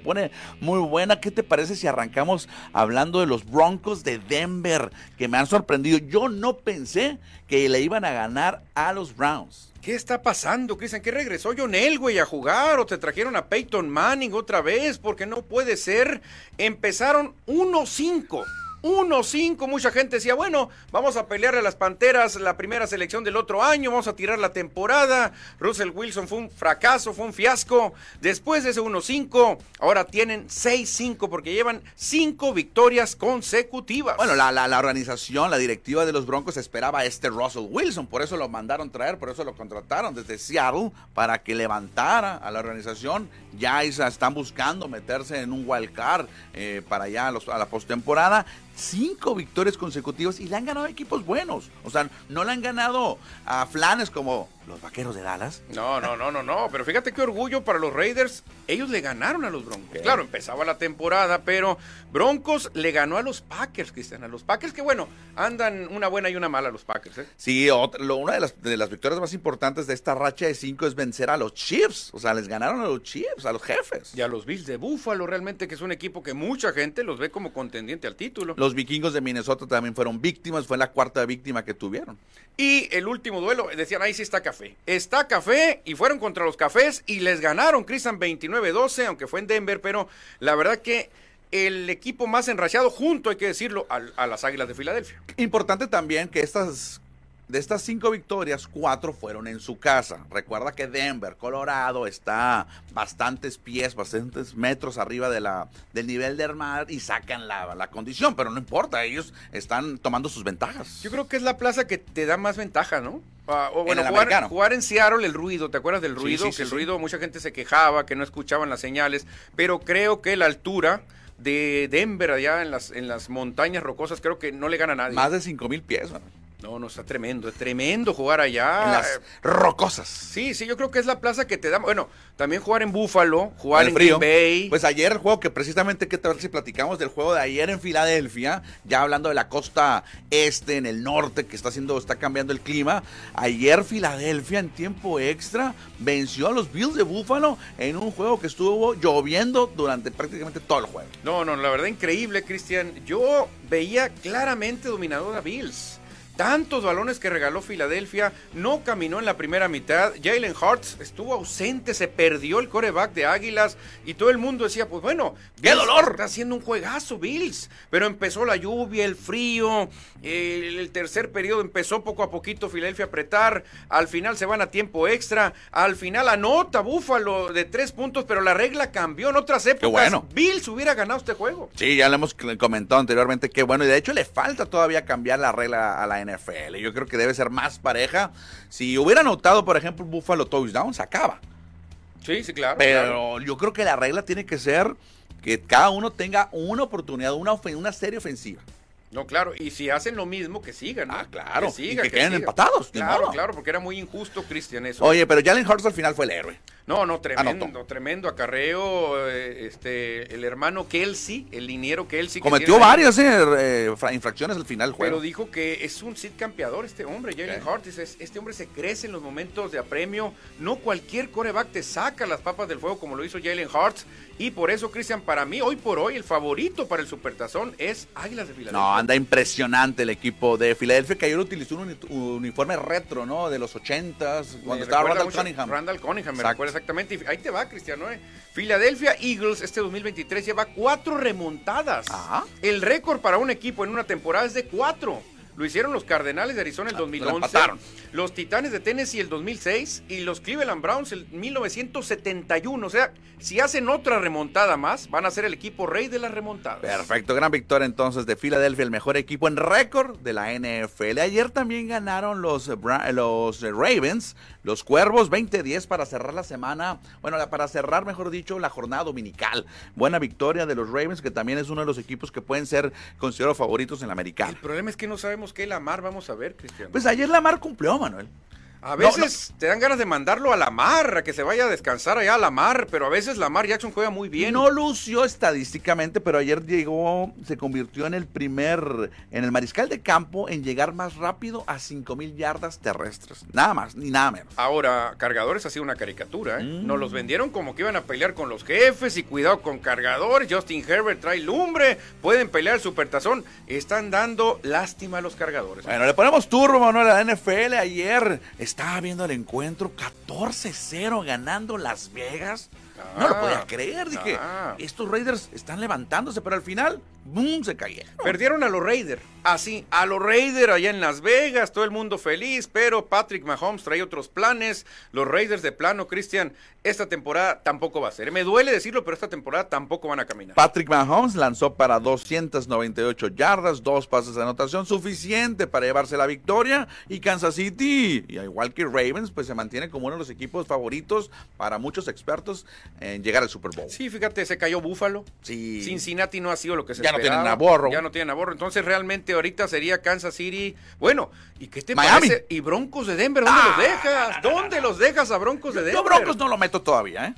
muy buena. ¿Qué te parece si arrancamos hablando de los Broncos de Denver, que me han sorprendido? Yo no pensé que le iban a ganar a los Browns. ¿Qué está pasando, Cristian? ¿Qué regresó John Elway a jugar? ¿O te trajeron a Peyton Manning otra vez? Porque no puede ser. Empezaron 1-5. 1-5, mucha gente decía, bueno, vamos a pelear a las Panteras la primera selección del otro año, vamos a tirar la temporada. Russell Wilson fue un fracaso, fue un fiasco. Después de ese 1-5, ahora tienen 6-5 porque llevan 5 victorias consecutivas. Bueno, la, la- la organización, la directiva de los Broncos esperaba a este Russell Wilson, por eso lo mandaron traer, por eso lo contrataron desde Seattle para que levantara a la organización. Ya están buscando meterse en un wild card eh, para allá los- a la postemporada. Cinco victorias consecutivas y le han ganado equipos buenos. O sea, no le han ganado a flanes como los vaqueros de Dallas. No, no, no, no, no. Pero fíjate qué orgullo para los Raiders. Ellos le ganaron a los Broncos. Claro, empezaba la temporada, pero Broncos le ganó a los Packers, Cristian. A los Packers que, bueno, andan una buena y una mala los Packers, ¿eh? Sí, otra- lo- una de las, de las victorias más importantes de esta racha de cinco es vencer a los Chiefs. O sea, les ganaron a los Chiefs, a los jefes. Y a los Bills de Búfalo, realmente que es un equipo que mucha gente los ve como contendiente al título. Los vikingos de Minnesota también fueron víctimas, fue la cuarta víctima que tuvieron. Y el último duelo, decían, ahí sí está café. Está café y fueron contra los cafés y les ganaron, Cristian, 29-12, aunque fue en Denver, pero la verdad que el equipo más enrachado junto, hay que decirlo, a, las Águilas de Filadelfia. Importante también que estas de estas cinco victorias, cuatro fueron en su casa. Recuerda que Denver, Colorado, está bastantes pies, bastantes metros arriba de la, del nivel del mar y sacan la, la condición, pero no importa, ellos están tomando sus ventajas. Yo creo que es la plaza que te da más ventaja, ¿no? Ah, o En bueno, jugar, jugar en Seattle el ruido, ¿te acuerdas del ruido? sí, que sí, el ruido, mucha gente se quejaba, que no escuchaban las señales, pero creo que la altura de Denver allá en las, en las montañas rocosas, creo que no le gana a nadie. Más de cinco mil pies, No, no, está tremendo, es tremendo jugar allá. en las rocosas. Sí, sí, yo creo que es la plaza que te da. Bueno, también jugar en Búfalo, jugar en. Green Bay. Pues ayer el juego que precisamente, ¿qué tal si platicamos del juego de ayer en Filadelfia? Ya hablando de la costa este, en el norte, que está haciendo, está cambiando el clima. Ayer Filadelfia en tiempo extra venció a los Bills de Búfalo en un juego que estuvo lloviendo durante prácticamente todo el juego. No, no, la verdad increíble, Cristian. Yo veía claramente dominador a Bills. Tantos balones que regaló Filadelfia, no caminó en la primera mitad. Jalen Hurts estuvo ausente, se perdió el coreback de Águilas y todo el mundo decía, pues bueno, ¡qué dolor! Está haciendo un juegazo Bills, pero empezó la lluvia, el frío, el, el tercer periodo empezó poco a poquito Filadelfia a apretar, al final se van a tiempo extra, al final anota Búfalo de tres puntos, pero la regla cambió en otras épocas. bueno. Bills hubiera ganado este juego. Sí, ya lo hemos comentado anteriormente, que bueno, y de hecho le falta todavía cambiar la regla a la NFL. Yo creo que debe ser más pareja. Si hubiera anotado, por ejemplo, Buffalo touchdown, se acaba. Sí, sí, claro. Pero claro. yo creo que la regla tiene que ser que cada uno tenga una oportunidad, una, una serie ofensiva. No, claro, y si hacen lo mismo, que sigan, ¿no? Ah, claro, Que sigan, y que queden sigan. empatados, Claro, claro, porque era muy injusto, Cristian, eso. Oye, pero Jalen Hurts al final fue el héroe. No, no, tremendo, Anotó. tremendo acarreo. eh, Este, el hermano Kelsey, el liniero Kelsey. que Cometió ahí- varias eh, fra- infracciones al final del juego. Pero dijo que es un sit campeador este hombre, Jalen. Dice, Este hombre se crece en los momentos de apremio. No cualquier coreback te saca las papas del fuego como lo hizo Jalen Hurts. Y por eso, Cristian, para mí, hoy por hoy, el favorito para el Supertazón es Águilas de Filadelfia. No, anda impresionante el equipo de Filadelfia, que ayer utilizó un uni- uniforme retro, ¿no? De los 80s, Me cuando estaba Randall mucho- Cunningham. Randall Cunningham, me Exacto. recuerda exactamente. Y ahí te va, Cristiano. ¿eh? Philadelphia Eagles este 2023 lleva cuatro remontadas. Ajá. El récord para un equipo en una temporada es de cuatro. Lo hicieron los Cardenales de Arizona el Ah, lo 2011, los Titanes de Tennessee el 2006 y los Cleveland Browns el 1971. O sea, si hacen otra remontada más, van a ser el equipo rey de las remontadas. Perfecto, gran victoria entonces de Filadelfia, el mejor equipo en récord de la NFL. Ayer también ganaron los, los Ravens, los Cuervos 20-10 para cerrar la semana, bueno, para cerrar, mejor dicho, la jornada dominical. Buena victoria de los Ravens, que también es uno de los equipos que pueden ser considerados favoritos en la El americana. problema es que no sabemos qué Lamar vamos a ver, Cristiano. Pues ayer Lamar cumplió, Manuel. A No, veces te dan ganas de mandarlo a la mar, a que se vaya a descansar allá a la mar, pero a veces Lamar Jackson juega muy bien. No lució estadísticamente, pero ayer llegó, se convirtió en el primer, en el mariscal de campo en llegar más rápido a 5000 yardas terrestres. Nada más, ni nada menos. Ahora, cargadores ha sido una caricatura, ¿eh? Mm. Nos los vendieron como que iban a pelear con los jefes y cuidado con cargadores. Justin Herbert trae lumbre, pueden pelear el supertazón. Están dando lástima a los cargadores. Bueno, le ponemos turbo, Manuel, a la NFL. Ayer estaba viendo el encuentro 14-0 ganando Las Vegas. No lo Ah, podía creer, dije, ah. estos Raiders están levantándose, pero al final, ¡boom!, se cayeron. Perdieron a los Raiders, así, a los Raiders allá en Las Vegas, todo el mundo feliz, pero Patrick Mahomes trae otros planes. Los Raiders de plano, Cristian, esta temporada tampoco va a ser. Me duele decirlo, pero esta temporada tampoco van a caminar. Patrick Mahomes lanzó para 298 yardas, dos pases de anotación, suficiente para llevarse la victoria. Y Kansas City, y al igual que Ravens, pues se mantiene como uno de los equipos favoritos para muchos expertos en llegar al Super Bowl. Sí, fíjate, se cayó Búfalo. Sí. Cincinnati no ha sido lo que se Ya. Tienen. Ya no tienen a Burrow. Entonces, realmente, ahorita sería Kansas City. Bueno, ¿y qué te Miami. parece? ¿Y Broncos de Denver? ¿Dónde Ah, los dejas? ¿Dónde los dejas a Broncos de Denver? Yo Broncos no lo meto todavía, ¿eh?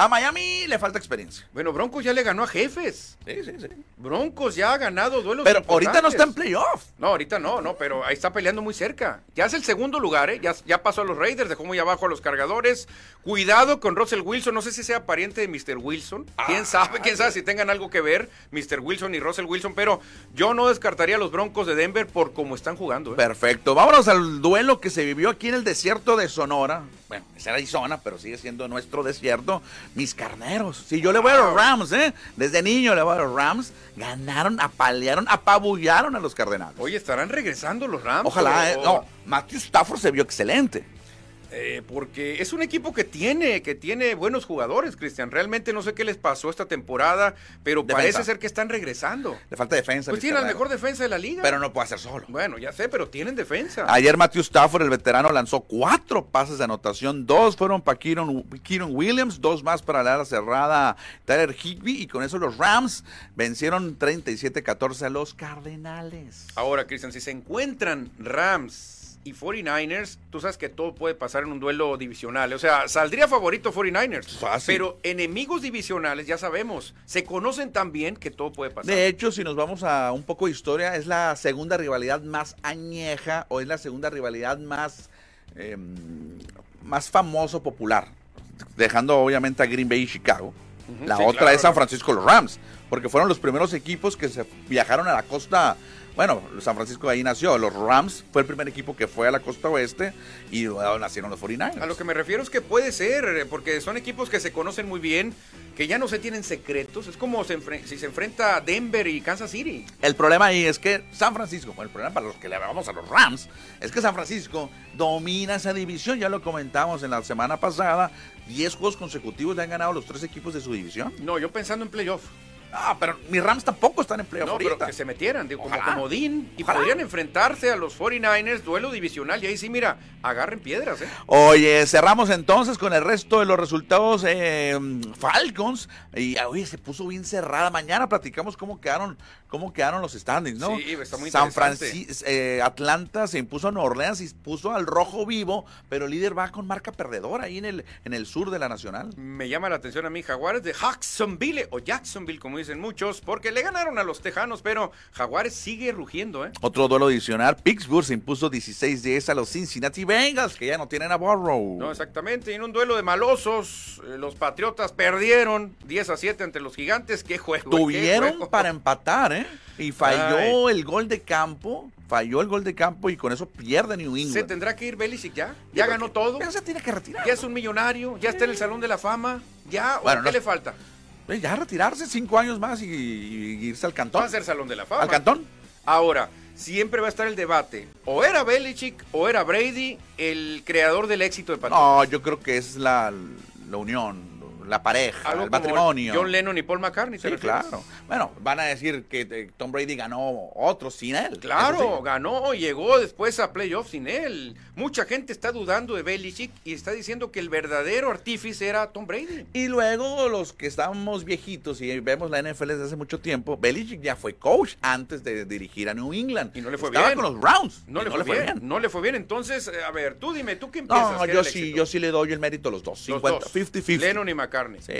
A Miami le falta experiencia. Bueno, Broncos ya le ganó a Jefes. Sí, sí, sí. Broncos ya ha ganado duelos Pero ahorita no está en playoff. No, ahorita no, no, pero ahí está peleando muy cerca. Ya es el segundo lugar, ¿eh? Ya, ya pasó a los Raiders, dejó muy abajo a los cargadores. Cuidado con Russell Wilson, no sé si sea pariente de Mr. Wilson. ¿Quién sabe? ¿Quién sabe si tengan algo que ver Mr. Wilson y Russell Wilson? Pero yo no descartaría a los Broncos de Denver por cómo están jugando, ¿eh? Perfecto. Vámonos al duelo que se vivió aquí en el desierto de Sonora. Bueno, es Arizona, pero sigue siendo nuestro desierto. Mis carneros. Si yo le voy a los Rams, ¿eh? Desde niño le voy a los Rams. Ganaron, apalearon, apabullaron a los Cardenales. Oye, ¿estarán regresando los Rams? Ojalá, ¿eh? No, Matthew Stafford se vio excelente. Eh, porque es un equipo que tiene, que tiene buenos jugadores, Cristian. Realmente no sé qué les pasó esta temporada, pero Defensa. parece ser que están regresando. Le falta defensa. Pues mis tiene la mejor defensa de la liga. Pero no puede hacer solo. Bueno, ya sé, pero tienen defensa. Ayer Matthew Stafford, el veterano, lanzó cuatro pases de anotación. Dos fueron para Kieron, Kieron Williams, dos más para la ala cerrada Tyler Higby. Y con eso los Rams vencieron 37-14 a los Cardenales. Ahora, Cristian, si se encuentran Rams y 49ers, tú sabes que todo puede pasar en un duelo divisional. O sea, saldría favorito 49ers. Fácil. Pero enemigos divisionales, ya sabemos, se conocen tan bien que todo puede pasar. De hecho, si nos vamos a un poco de historia, es la segunda rivalidad más añeja o es la segunda rivalidad más, eh, más famoso, popular. Dejando obviamente a Green Bay y Chicago. La sí, otra claro, es San. Francisco los Rams, porque fueron los primeros equipos que se viajaron a la costa bueno, San Francisco ahí nació, los Rams fue el primer equipo que fue a la costa oeste y luego nacieron los 49ers. A lo que me refiero es que puede ser, eh, porque son equipos que se conocen muy bien, que ya no se tienen secretos, es como se si se enfrenta Denver y Kansas City. El problema ahí es que San Francisco, bueno, el problema para los que le vamos a los Rams, es que San Francisco domina esa división, ya lo comentamos en la semana pasada, 10 juegos consecutivos le han ganado los tres equipos de su división. No, yo pensando en playoff. Ah, pero mis Rams tampoco están en playoff No, pero que se metieran, digo, como comodín, y Ojalá. podrían enfrentarse a los 49ers, duelo divisional, y ahí sí, mira, agarren piedras, ¿eh? Oye, cerramos entonces con el resto de los resultados eh, Falcons. Y oye, se puso bien cerrada. Mañana platicamos cómo quedaron, cómo quedaron los standings, ¿no? Sí, está muy San. Francisco, Atlanta se impuso a Nueva Orleans y puso al rojo vivo, pero el líder va con marca perdedora ahí en el, en el sur de la Nacional. Me llama la atención a mí Jaguares de Jacksonville, o Jacksonville, como dicen muchos, porque le ganaron a los Tejanos, pero Jaguares sigue rugiendo, ¿eh? Otro duelo adicional, Pittsburgh se impuso 16-10 a los Cincinnati Bengals, que ya no tienen a Burrow. No, exactamente. Y en un duelo de malosos, eh, los Patriotas perdieron 10 a 7 ante los Gigantes. ¡Qué juego! qué Tuvieron juego! para empatar, ¿eh? Y falló el gol de campo, falló el gol de campo y con eso pierde New ¿Se England. tendrá que ir Belichick ya? ¿Ya ganó todo? Ya se tiene que retirar. ¿Ya es un millonario? ¿Ya está en el Salón de la Fama? ¿Ya? ¿O Bueno, qué no- le falta? Ya retirarse cinco años más y, y irse al cantón. Va a ser Salón de la Fama. ¿Al cantón? Ahora, siempre va a estar el debate. O era Belichick o era Brady el creador del éxito de Patriotas. No, yo creo que es la, la unión, la pareja, Algo el matrimonio. John Lennon y Paul McCartney. ¿te Sí, refieres? claro. Bueno, van a decir que eh, Tom Brady ganó otro sin él. Claro, sí. ganó, llegó después a playoffs sin él. Mucha gente está dudando de Belichick y está diciendo que el verdadero artífice era Tom Brady. Y luego los que estamos viejitos y vemos la NFL desde hace mucho tiempo, Belichick ya fue coach antes de dirigir a New England. Y no le fue Estaba bien. con los Browns. No, y le, fue, bien, no le fue bien. Entonces, eh, a ver, tú dime, ¿tú qué empiezas? No, ¿Qué era yo sí, yo sí le doy el mérito a los dos. Los 50, dos. 50-50. Lennon y McCartney. Sí,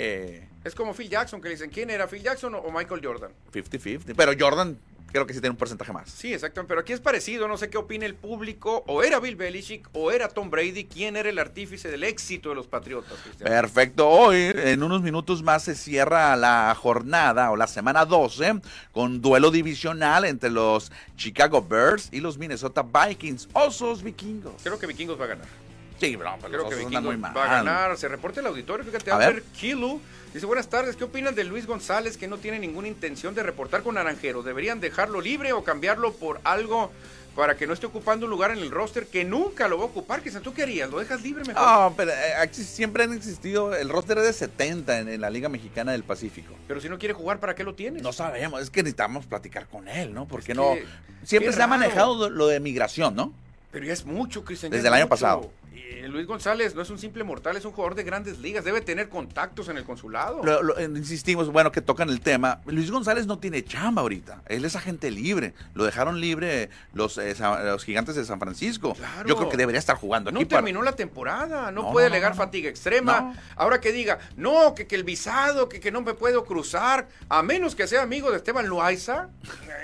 Es como Phil Jackson, que le dicen, ¿quién era? ¿Phil Jackson o Michael Jordan? 50-50. Pero Jordan creo que sí tiene un porcentaje más. Sí, exactamente. Pero aquí es parecido, no sé qué opina el público. O era Bill Belichick o era Tom Brady. ¿Quién era el artífice del éxito de los Patriotas? Cristian? Perfecto. Hoy, en unos minutos más, se cierra la jornada o la semana 12 con duelo divisional entre los Chicago Bears y los Minnesota Vikings. Osos vikingos. Creo que Vikingos va a ganar. Sí, bro, pero Creo los que Vikingos va a ganar. Se reporta el auditorio. Fíjate, A Albert ver. Kilu dice: Buenas tardes. ¿Qué opinan de Luis González que no tiene ninguna intención de reportar con Naranjeros? ¿Deberían dejarlo libre o cambiarlo por algo para que no esté ocupando un lugar en el roster que nunca lo va a ocupar? Cristian, ¿tú qué harías? ¿Lo dejas libre mejor? No, pero eh, siempre han existido, el roster es de 70 en, en la Liga Mexicana del Pacífico. Pero si no quiere jugar, ¿para qué lo tienes? No sabemos, es que necesitamos platicar con él, ¿no? Porque Es no. que, Siempre se ha manejado lo de migración, ¿no? Pero ya es mucho, Cristian. Desde es el año pasado. Y Luis González no es un simple mortal, es un jugador de grandes ligas. Debe tener contactos en el consulado. Lo- lo- eh, insistimos, bueno, que tocan el tema. Luis González no tiene chamba ahorita. Él es agente libre. Lo dejaron libre los, eh, sa- los gigantes de San Francisco. Claro. Yo creo que debería estar jugando No aquí. para- terminó la temporada, no, No, puede no, no, alegar no. fatiga extrema. No. Ahora que diga, no, que, que el visado, que, que no me puedo cruzar, a menos que sea amigo de Esteban Loaiza,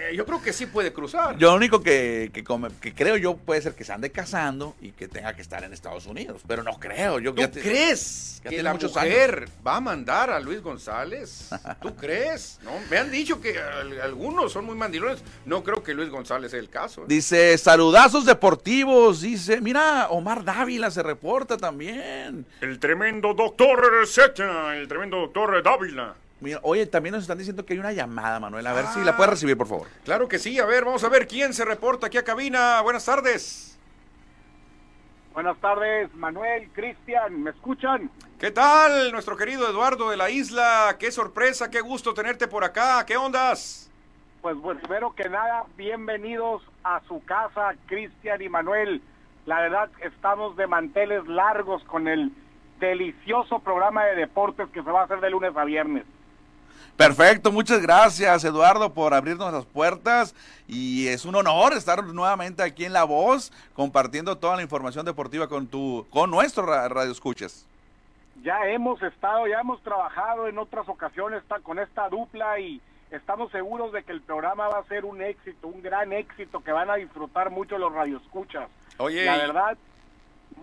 eh, yo creo que sí puede cruzar. Yo lo único que, que, come- que creo yo puede ser que se ande casando y que tenga que estar en Estados Unidos. Pero no creo. Yo ¿Tú ya te- crees ya que la mujer va a mandar a Luis González? ¿Tú crees? No, me han dicho que al- algunos son muy mandilones. No creo que Luis González sea el caso. ¿eh? Dice, saludazos deportivos. Dice, mira, Omar Dávila se reporta también. El tremendo doctor Z, el tremendo doctor Dávila. Mira, oye, también nos están diciendo que hay una llamada, Manuel. A ver si Ah. la puedes recibir, por favor. Claro que sí, a ver, vamos a ver quién se reporta aquí a cabina. Buenas tardes. Buenas tardes, Manuel, Cristian, ¿me escuchan? ¿Qué tal, nuestro querido Eduardo de la isla? Qué sorpresa, qué gusto tenerte por acá. ¿Qué ondas? Pues, bueno, primero que nada, bienvenidos a su casa, Cristian y Manuel. La verdad, estamos de manteles largos con el delicioso programa de deportes que se va a hacer de lunes a viernes. Perfecto, muchas gracias Eduardo por abrirnos las puertas y es un honor estar nuevamente aquí en La Voz compartiendo toda la información deportiva con tu con nuestro ra- radio escuchas. Ya hemos estado, ya hemos trabajado en otras ocasiones con esta dupla y estamos seguros de que el programa va a ser un éxito, un gran éxito que van a disfrutar mucho los radioescuchas. Oye, La y-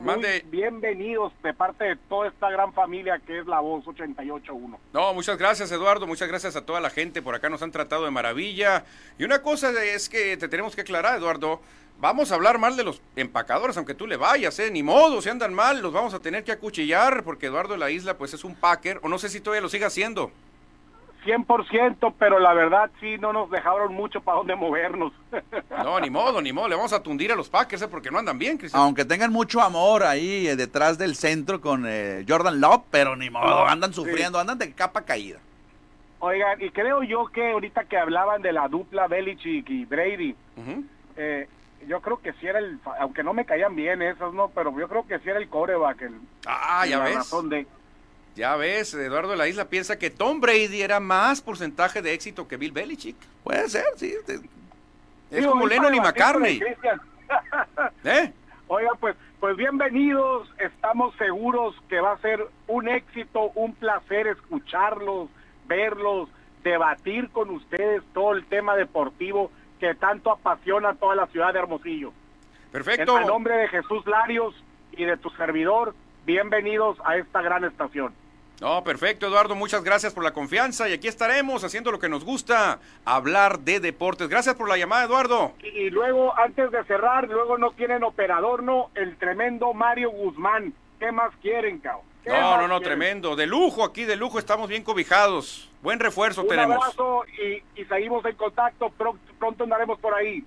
Mande. bienvenidos de parte de toda esta gran familia que es La Voz 88.1. No, muchas gracias Eduardo, muchas gracias a toda la gente por acá, nos han tratado de maravilla. Y una cosa es que te tenemos que aclarar, Eduardo, vamos a hablar mal de los empacadores, aunque tú le vayas, ¿eh? Ni modo, si andan mal, los vamos a tener que acuchillar, porque Eduardo de la Isla, pues es un packer, o no sé si todavía lo sigue haciendo. 100%, pero la verdad sí no nos dejaron mucho para dónde movernos. No, ni modo, ni modo, le vamos a tundir a los Packers ¿eh? porque no andan bien, Cristian. Aunque tengan mucho amor ahí eh, detrás del centro con eh, Jordan Love, pero ni modo, andan sufriendo, andan de capa caída. Oigan, y creo yo que ahorita que hablaban de la dupla Belichick y Brady, yo creo que sí era el, aunque no me caían bien esos, no, pero yo creo que sí era el coreback. El, ah, ya ves. de, ya ves, Eduardo de la Isla piensa que Tom Brady era más porcentaje de éxito que Bill Belichick. Puede ser, sí. Es como Lennon y McCartney. ¿Eh? Oiga, pues, pues bienvenidos. Estamos seguros que va a ser un éxito, un placer escucharlos, verlos, debatir con ustedes todo el tema deportivo que tanto apasiona a toda la ciudad de Hermosillo. Perfecto. En nombre de Jesús Larios y de tu servidor, bienvenidos a esta gran estación. No, perfecto, Eduardo. Muchas gracias por la confianza y aquí estaremos haciendo lo que nos gusta, hablar de deportes. Gracias por la llamada, Eduardo. Y, luego, antes de cerrar, luego no quieren operador, ¿no? El tremendo Mario Guzmán. ¿Qué más quieren, cabrón? No, no, no, tremendo. De lujo aquí, de lujo, estamos bien cobijados. Buen refuerzo tenemos. Un abrazo y, seguimos en contacto. Pronto, pronto andaremos por ahí.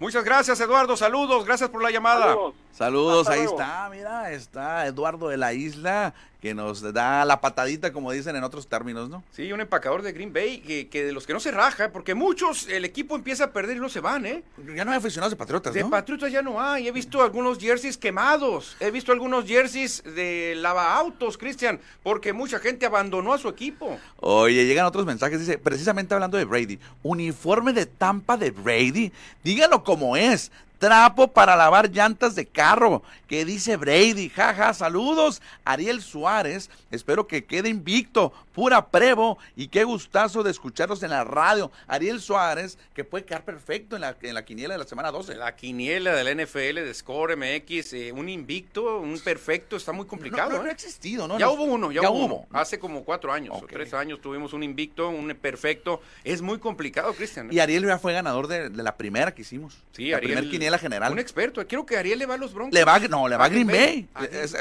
Muchas gracias, Eduardo. Saludos, gracias por la llamada. Saludos, ahí está, mira, está Eduardo de la Isla que nos da la patadita, como dicen en otros términos, ¿no? Sí, un empacador de Green Bay que, de los que no se raja, porque muchos, el equipo empieza a perder y no se van, ¿eh? Ya no hay aficionados de Patriotas, De Patriotas ya no hay. He visto algunos jerseys quemados. He visto algunos jerseys de lavaautos, Cristian, porque mucha gente abandonó a su equipo. Oye, llegan otros mensajes, dice, precisamente hablando de Brady, uniforme de Tampa de Brady, dígalo como es trapo para lavar llantas de carro, que dice Brady, jaja, saludos, Ariel Suárez, espero que quede invicto, pura prevo y qué gustazo de escucharlos en la radio. Ariel Suárez, que puede quedar perfecto en la, en la quiniela de la semana 12. La quiniela del NFL de Score MX, eh, un invicto, un perfecto, está muy complicado. No, no, ¿eh? ha existido, ¿no? Ya hubo uno, ya, hubo. Hace como cuatro años o tres años tuvimos un invicto, un perfecto. Es muy complicado, Cristian. ¿eh? Y Ariel ya fue ganador de, la primera que hicimos. Sí, la Ariel. quiniela general. Un experto. Creo que Ariel le va a los Broncos. Le va, no, le va a Green Bay.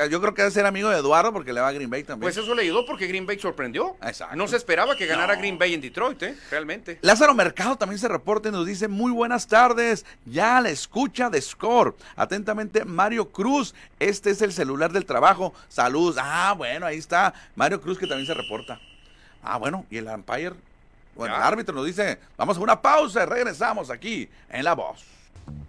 yo creo que debe ser amigo de Eduardo porque le va a Green Bay también. Pues eso le ayudó porque Green Bay sorprendió. Exacto. No se esperaba que ganara Green Bay en Detroit, ¿eh? Realmente. Lázaro Mercado también se reporta y nos dice, muy buenas tardes, ya la escucha de Score. Atentamente, Mario Cruz, este es el celular del trabajo. Salud. Ah, bueno, ahí está. Mario Cruz que también se reporta. Ah, bueno, y el umpire, bueno, el árbitro nos dice, vamos a una pausa y regresamos aquí en La Voz.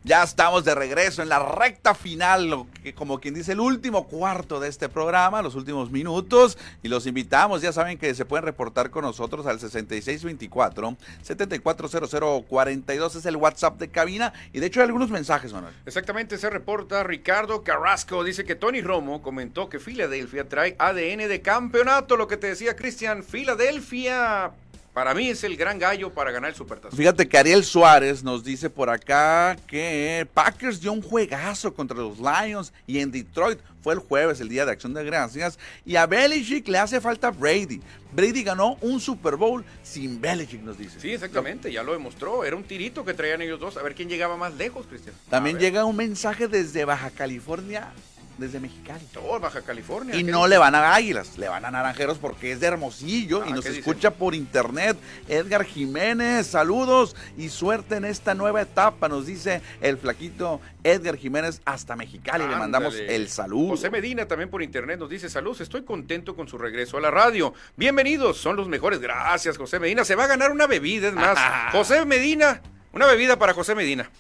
Ya estamos de regreso en la recta final, como quien dice, el último cuarto de este programa, los últimos minutos. Y los invitamos, ya saben que se pueden reportar con nosotros al 6624-740042, es el WhatsApp de cabina. Y de hecho hay algunos mensajes, Manuel. Exactamente, se reporta Ricardo Carrasco, dice que Tony Romo comentó que Filadelfia trae ADN de campeonato, lo que te decía Cristian, Filadelfia para mí es el gran gallo para ganar el Supertazón. Fíjate que Ariel Suárez nos dice por acá que Packers dio un juegazo contra los Lions y en Detroit fue el jueves, el día de acción de gracias. Y a Belichick le hace falta Brady. Brady ganó un Super Bowl sin Belichick, nos dice. Sí, exactamente, ya lo demostró. Era un tirito que traían ellos dos, a ver quién llegaba más lejos, Cristian. También llega un mensaje desde Baja California desde Mexicali. Todo Baja California. Y no le van a Águilas, le van a Naranjeros porque es de Hermosillo y ah, nos escucha por internet. Edgar Jiménez, saludos y suerte en esta nueva etapa, nos dice el flaquito Edgar Jiménez hasta Mexicali. Le mandamos el saludo. José Medina también por internet nos dice saludos, estoy contento con su regreso a la radio. Bienvenidos, son los mejores. Gracias, José Medina. Se va a ganar una bebida, es más. José Medina, una bebida para José Medina.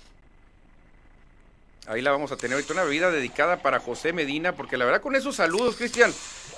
Ahí la vamos a tener ahorita una bebida dedicada para José Medina, porque la verdad con esos saludos, Cristian,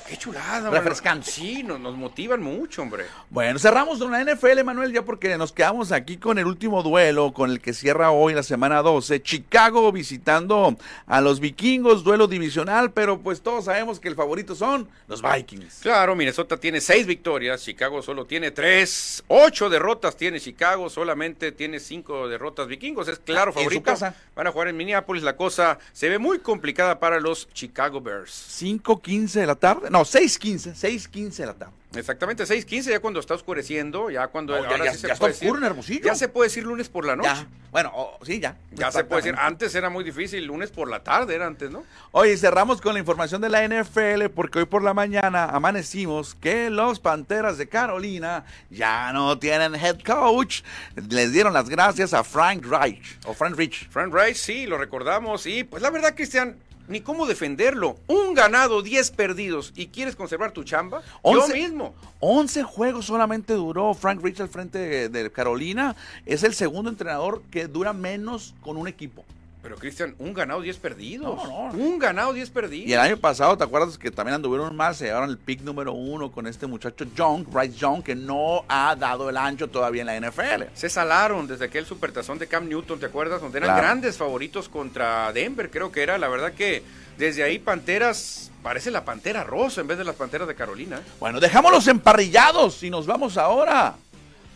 Qué chulada, Refrescante. Sí, nos, nos, motivan mucho, hombre. Bueno, cerramos con la NFL, Manuel, ya porque nos quedamos aquí con el último duelo, con el que cierra hoy la semana 12. Chicago visitando a los vikingos, duelo divisional, pero pues todos sabemos que el favorito son los Vikings. Claro, Minnesota tiene seis victorias, Chicago solo tiene tres, ocho derrotas tiene Chicago, solamente tiene cinco derrotas vikingos, es claro favorito. casa. Van a jugar en Minneapolis, la cosa se ve muy complicada para los Chicago Bears. 5.15 de la tarde, no, 6.15, 6.15 de la tarde. Exactamente, 6:15 ya cuando está oscureciendo, ya cuando No, ya- ahora ya- sí se ya puede está oscuro decir- en Hermosillo. Ya se puede decir lunes por la noche. Ya, bueno, oh, sí, ya. Ya se puede decir, antes era muy difícil, lunes por la tarde era antes, ¿no? Oye, cerramos con la información de la NFL porque hoy por la mañana amanecimos que los Panteras de Carolina ya no tienen head coach. Les dieron las gracias a Frank Reich o Frank Rich. Frank Rice, sí, lo recordamos. Y pues la verdad, Cristian, ni cómo defenderlo. Un ganado, 10 perdidos. ¿Y quieres conservar tu chamba? Once- Yo mismo. 11 juegos solamente duró Frank Rich al frente de, de Carolina. Es el segundo entrenador que dura menos con un equipo. Pero Cristian, un ganado, 10 perdidos. No, no. Un ganado, 10 perdidos. Y el año pasado, ¿te acuerdas que también anduvieron más? Se llevaron el pick número uno con este muchacho Young, Bryce Young, que no ha dado el ancho todavía en la NFL. Se salaron desde aquel supertazón de Cam Newton, ¿te acuerdas? Donde eran Claro. grandes favoritos contra Denver, creo que era. La verdad que desde ahí Panteras, parece la Pantera Rosa en vez de las Panteras de Carolina. Bueno, dejamos los emparrillados y nos vamos ahora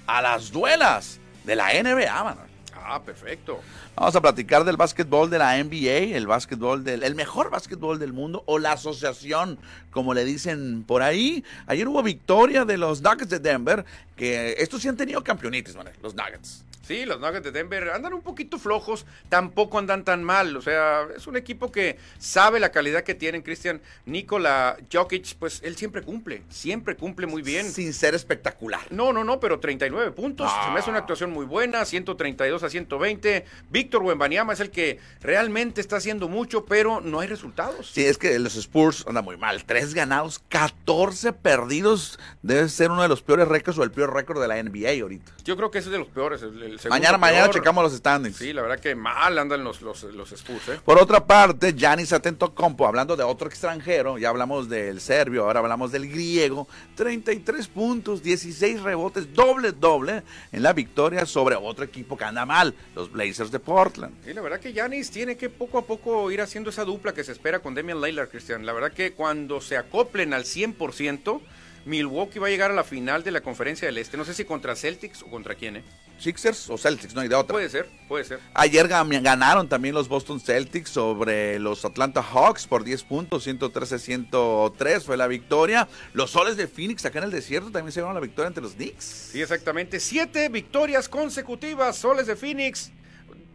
a las duelas de la NBA, mano. Ah, perfecto. Vamos a platicar del básquetbol de la NBA, el básquetbol del el mejor básquetbol del mundo o la asociación, como le dicen por ahí. Ayer hubo victoria de los Nuggets de Denver, que estos sí han tenido campeonitis, los Nuggets. Sí, los Nuggets de Denver andan un poquito flojos, tampoco andan tan mal. O sea, es un equipo que sabe la calidad que tienen. Cristian Nikola Jokic, pues él siempre cumple, siempre cumple muy bien. Sin ser espectacular. No, no, no, pero 39 puntos. Ah. Se me hace una actuación muy buena, 132 a 120. Víctor Wembanyama es el que realmente está haciendo mucho, pero no hay resultados. Sí, es que los Spurs andan muy mal. Tres ganados, 14 perdidos. Debe ser uno de los peores récords o el peor récord de la NBA ahorita. Yo creo que ese es de los peores. el- el segundo Mañana, mañana checamos los standings. Sí, la verdad que mal andan los, los, los Spurs, ¿eh? Por otra parte, Giannis Antetokounmpo, hablando de otro extranjero, ya hablamos del serbio, ahora hablamos del griego, 33 puntos, 16 rebotes, doble doble en la victoria sobre otro equipo que anda mal, los Blazers de Portland. Sí, la verdad que Yanis tiene que poco a poco ir haciendo esa dupla que se espera con Damian Lillard, Cristian. La verdad que cuando se acoplen al 100%, Milwaukee va a llegar a la final de la conferencia del Este. No sé si contra Celtics o contra quién, ¿eh? Sixers o Celtics, no hay de otra. Puede ser, puede ser. Ayer ganaron también los Boston Celtics sobre los Atlanta Hawks por 10 puntos, 113-103 fue la victoria. Los Soles de Phoenix acá en el desierto también se llevaron la victoria ante los Knicks. Sí, exactamente. Siete victorias consecutivas, soles de Phoenix.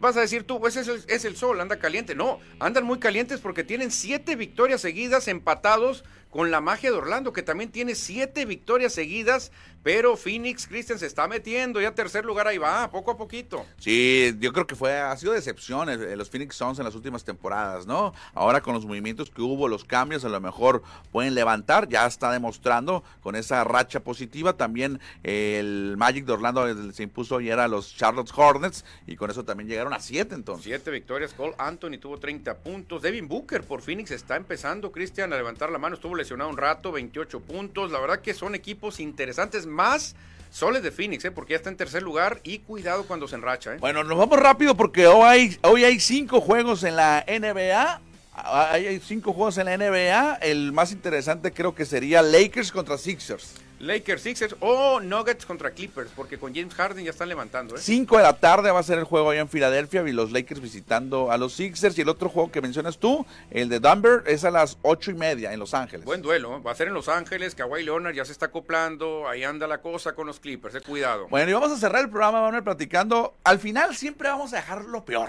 Vas a decir tú, pues es el, es el sol, anda caliente. No, andan muy calientes porque tienen siete victorias seguidas empatados con la magia de Orlando, que también tiene siete victorias seguidas, pero Phoenix Christian se está metiendo, ya tercer lugar ahí va, poco a poquito. Sí, yo creo que fue, ha sido decepción el- el- los Phoenix Suns en las últimas temporadas, ¿no? Ahora con los movimientos que hubo, los cambios, a lo mejor pueden levantar, ya está demostrando con esa racha positiva. También eh, el Magic de Orlando eh, se impuso ayer a los Charlotte Hornets y con eso también llegaron a siete entonces. Siete victorias, Cole Anthony tuvo 30 puntos, Devin Booker por Phoenix está empezando, Christian, a levantar la mano, estuvo lesionado un rato, 28 puntos, la verdad que son equipos interesantes, más soles de Phoenix, ¿eh? porque ya está en tercer lugar y cuidado cuando se enracha. ¿eh? Bueno, nos vamos rápido porque hoy hay, hoy hay cinco juegos en la NBA. Ah, Hay hay cinco juegos en la NBA. El más interesante creo que sería Lakers contra Sixers. Lakers, Sixers o Nuggets contra Clippers, porque con James Harden ya están levantando. ¿eh? 5 de la tarde va a ser el juego allá en Filadelfia y los Lakers visitando a los Sixers. Y el otro juego que mencionas tú, el de Denver, es a las ocho y media en Los Ángeles. Buen duelo, ¿eh? va a ser en Los Ángeles, Kawhi Leonard ya se está acoplando, ahí anda la cosa con los Clippers, eh, cuidado. Bueno, y vamos a cerrar el programa, Manuel, platicando. Al final siempre vamos a dejar lo peor.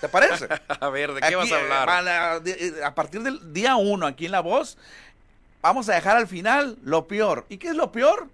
¿Te parece? A ver, ¿de qué Aquí, vas a eh, hablar? a, la- de- a partir del día uno, aquí en La Voz, vamos a dejar al final lo peor. ¿Y qué es lo peor?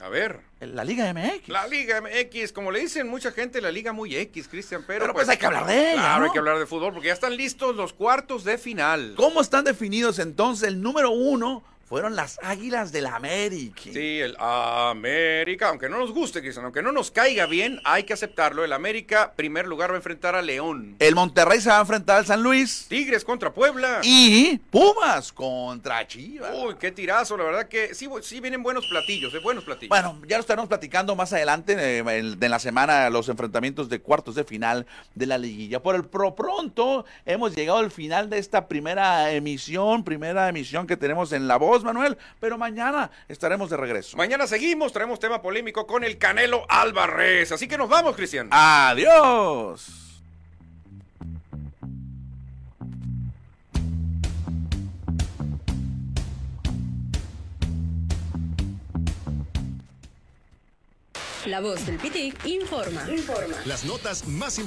A ver. La Liga MX. La Liga MX, como le dicen mucha gente, la Liga muy X, Cristian, pero, Pero pues hay que hablar de ella, Claro, ¿no? hay que hablar de fútbol porque ya están listos los cuartos de final. ¿Cómo están definidos entonces? El número uno fueron las Águilas del América. Sí, el América, aunque no nos guste, Cristian, aunque no nos caiga bien, hay que aceptarlo. El América, primer lugar, va a enfrentar a León. El Monterrey se va a enfrentar al San Luis. Tigres contra Puebla. Y Pumas contra Chivas. Uy, qué tirazo, la verdad que sí, sí vienen buenos platillos, eh, buenos platillos. Bueno, ya lo estaremos platicando más adelante eh, en, en la semana los enfrentamientos de cuartos de final de la liguilla. Por el pro pronto hemos llegado al final de esta primera emisión, primera emisión que tenemos en La Voz, Manuel, pero mañana estaremos de regreso. Mañana seguimos, traemos tema polémico con el Canelo Álvarez. Así que nos vamos, Cristian. Adiós. La voz del PITIC informa. informa. Las notas más importantes.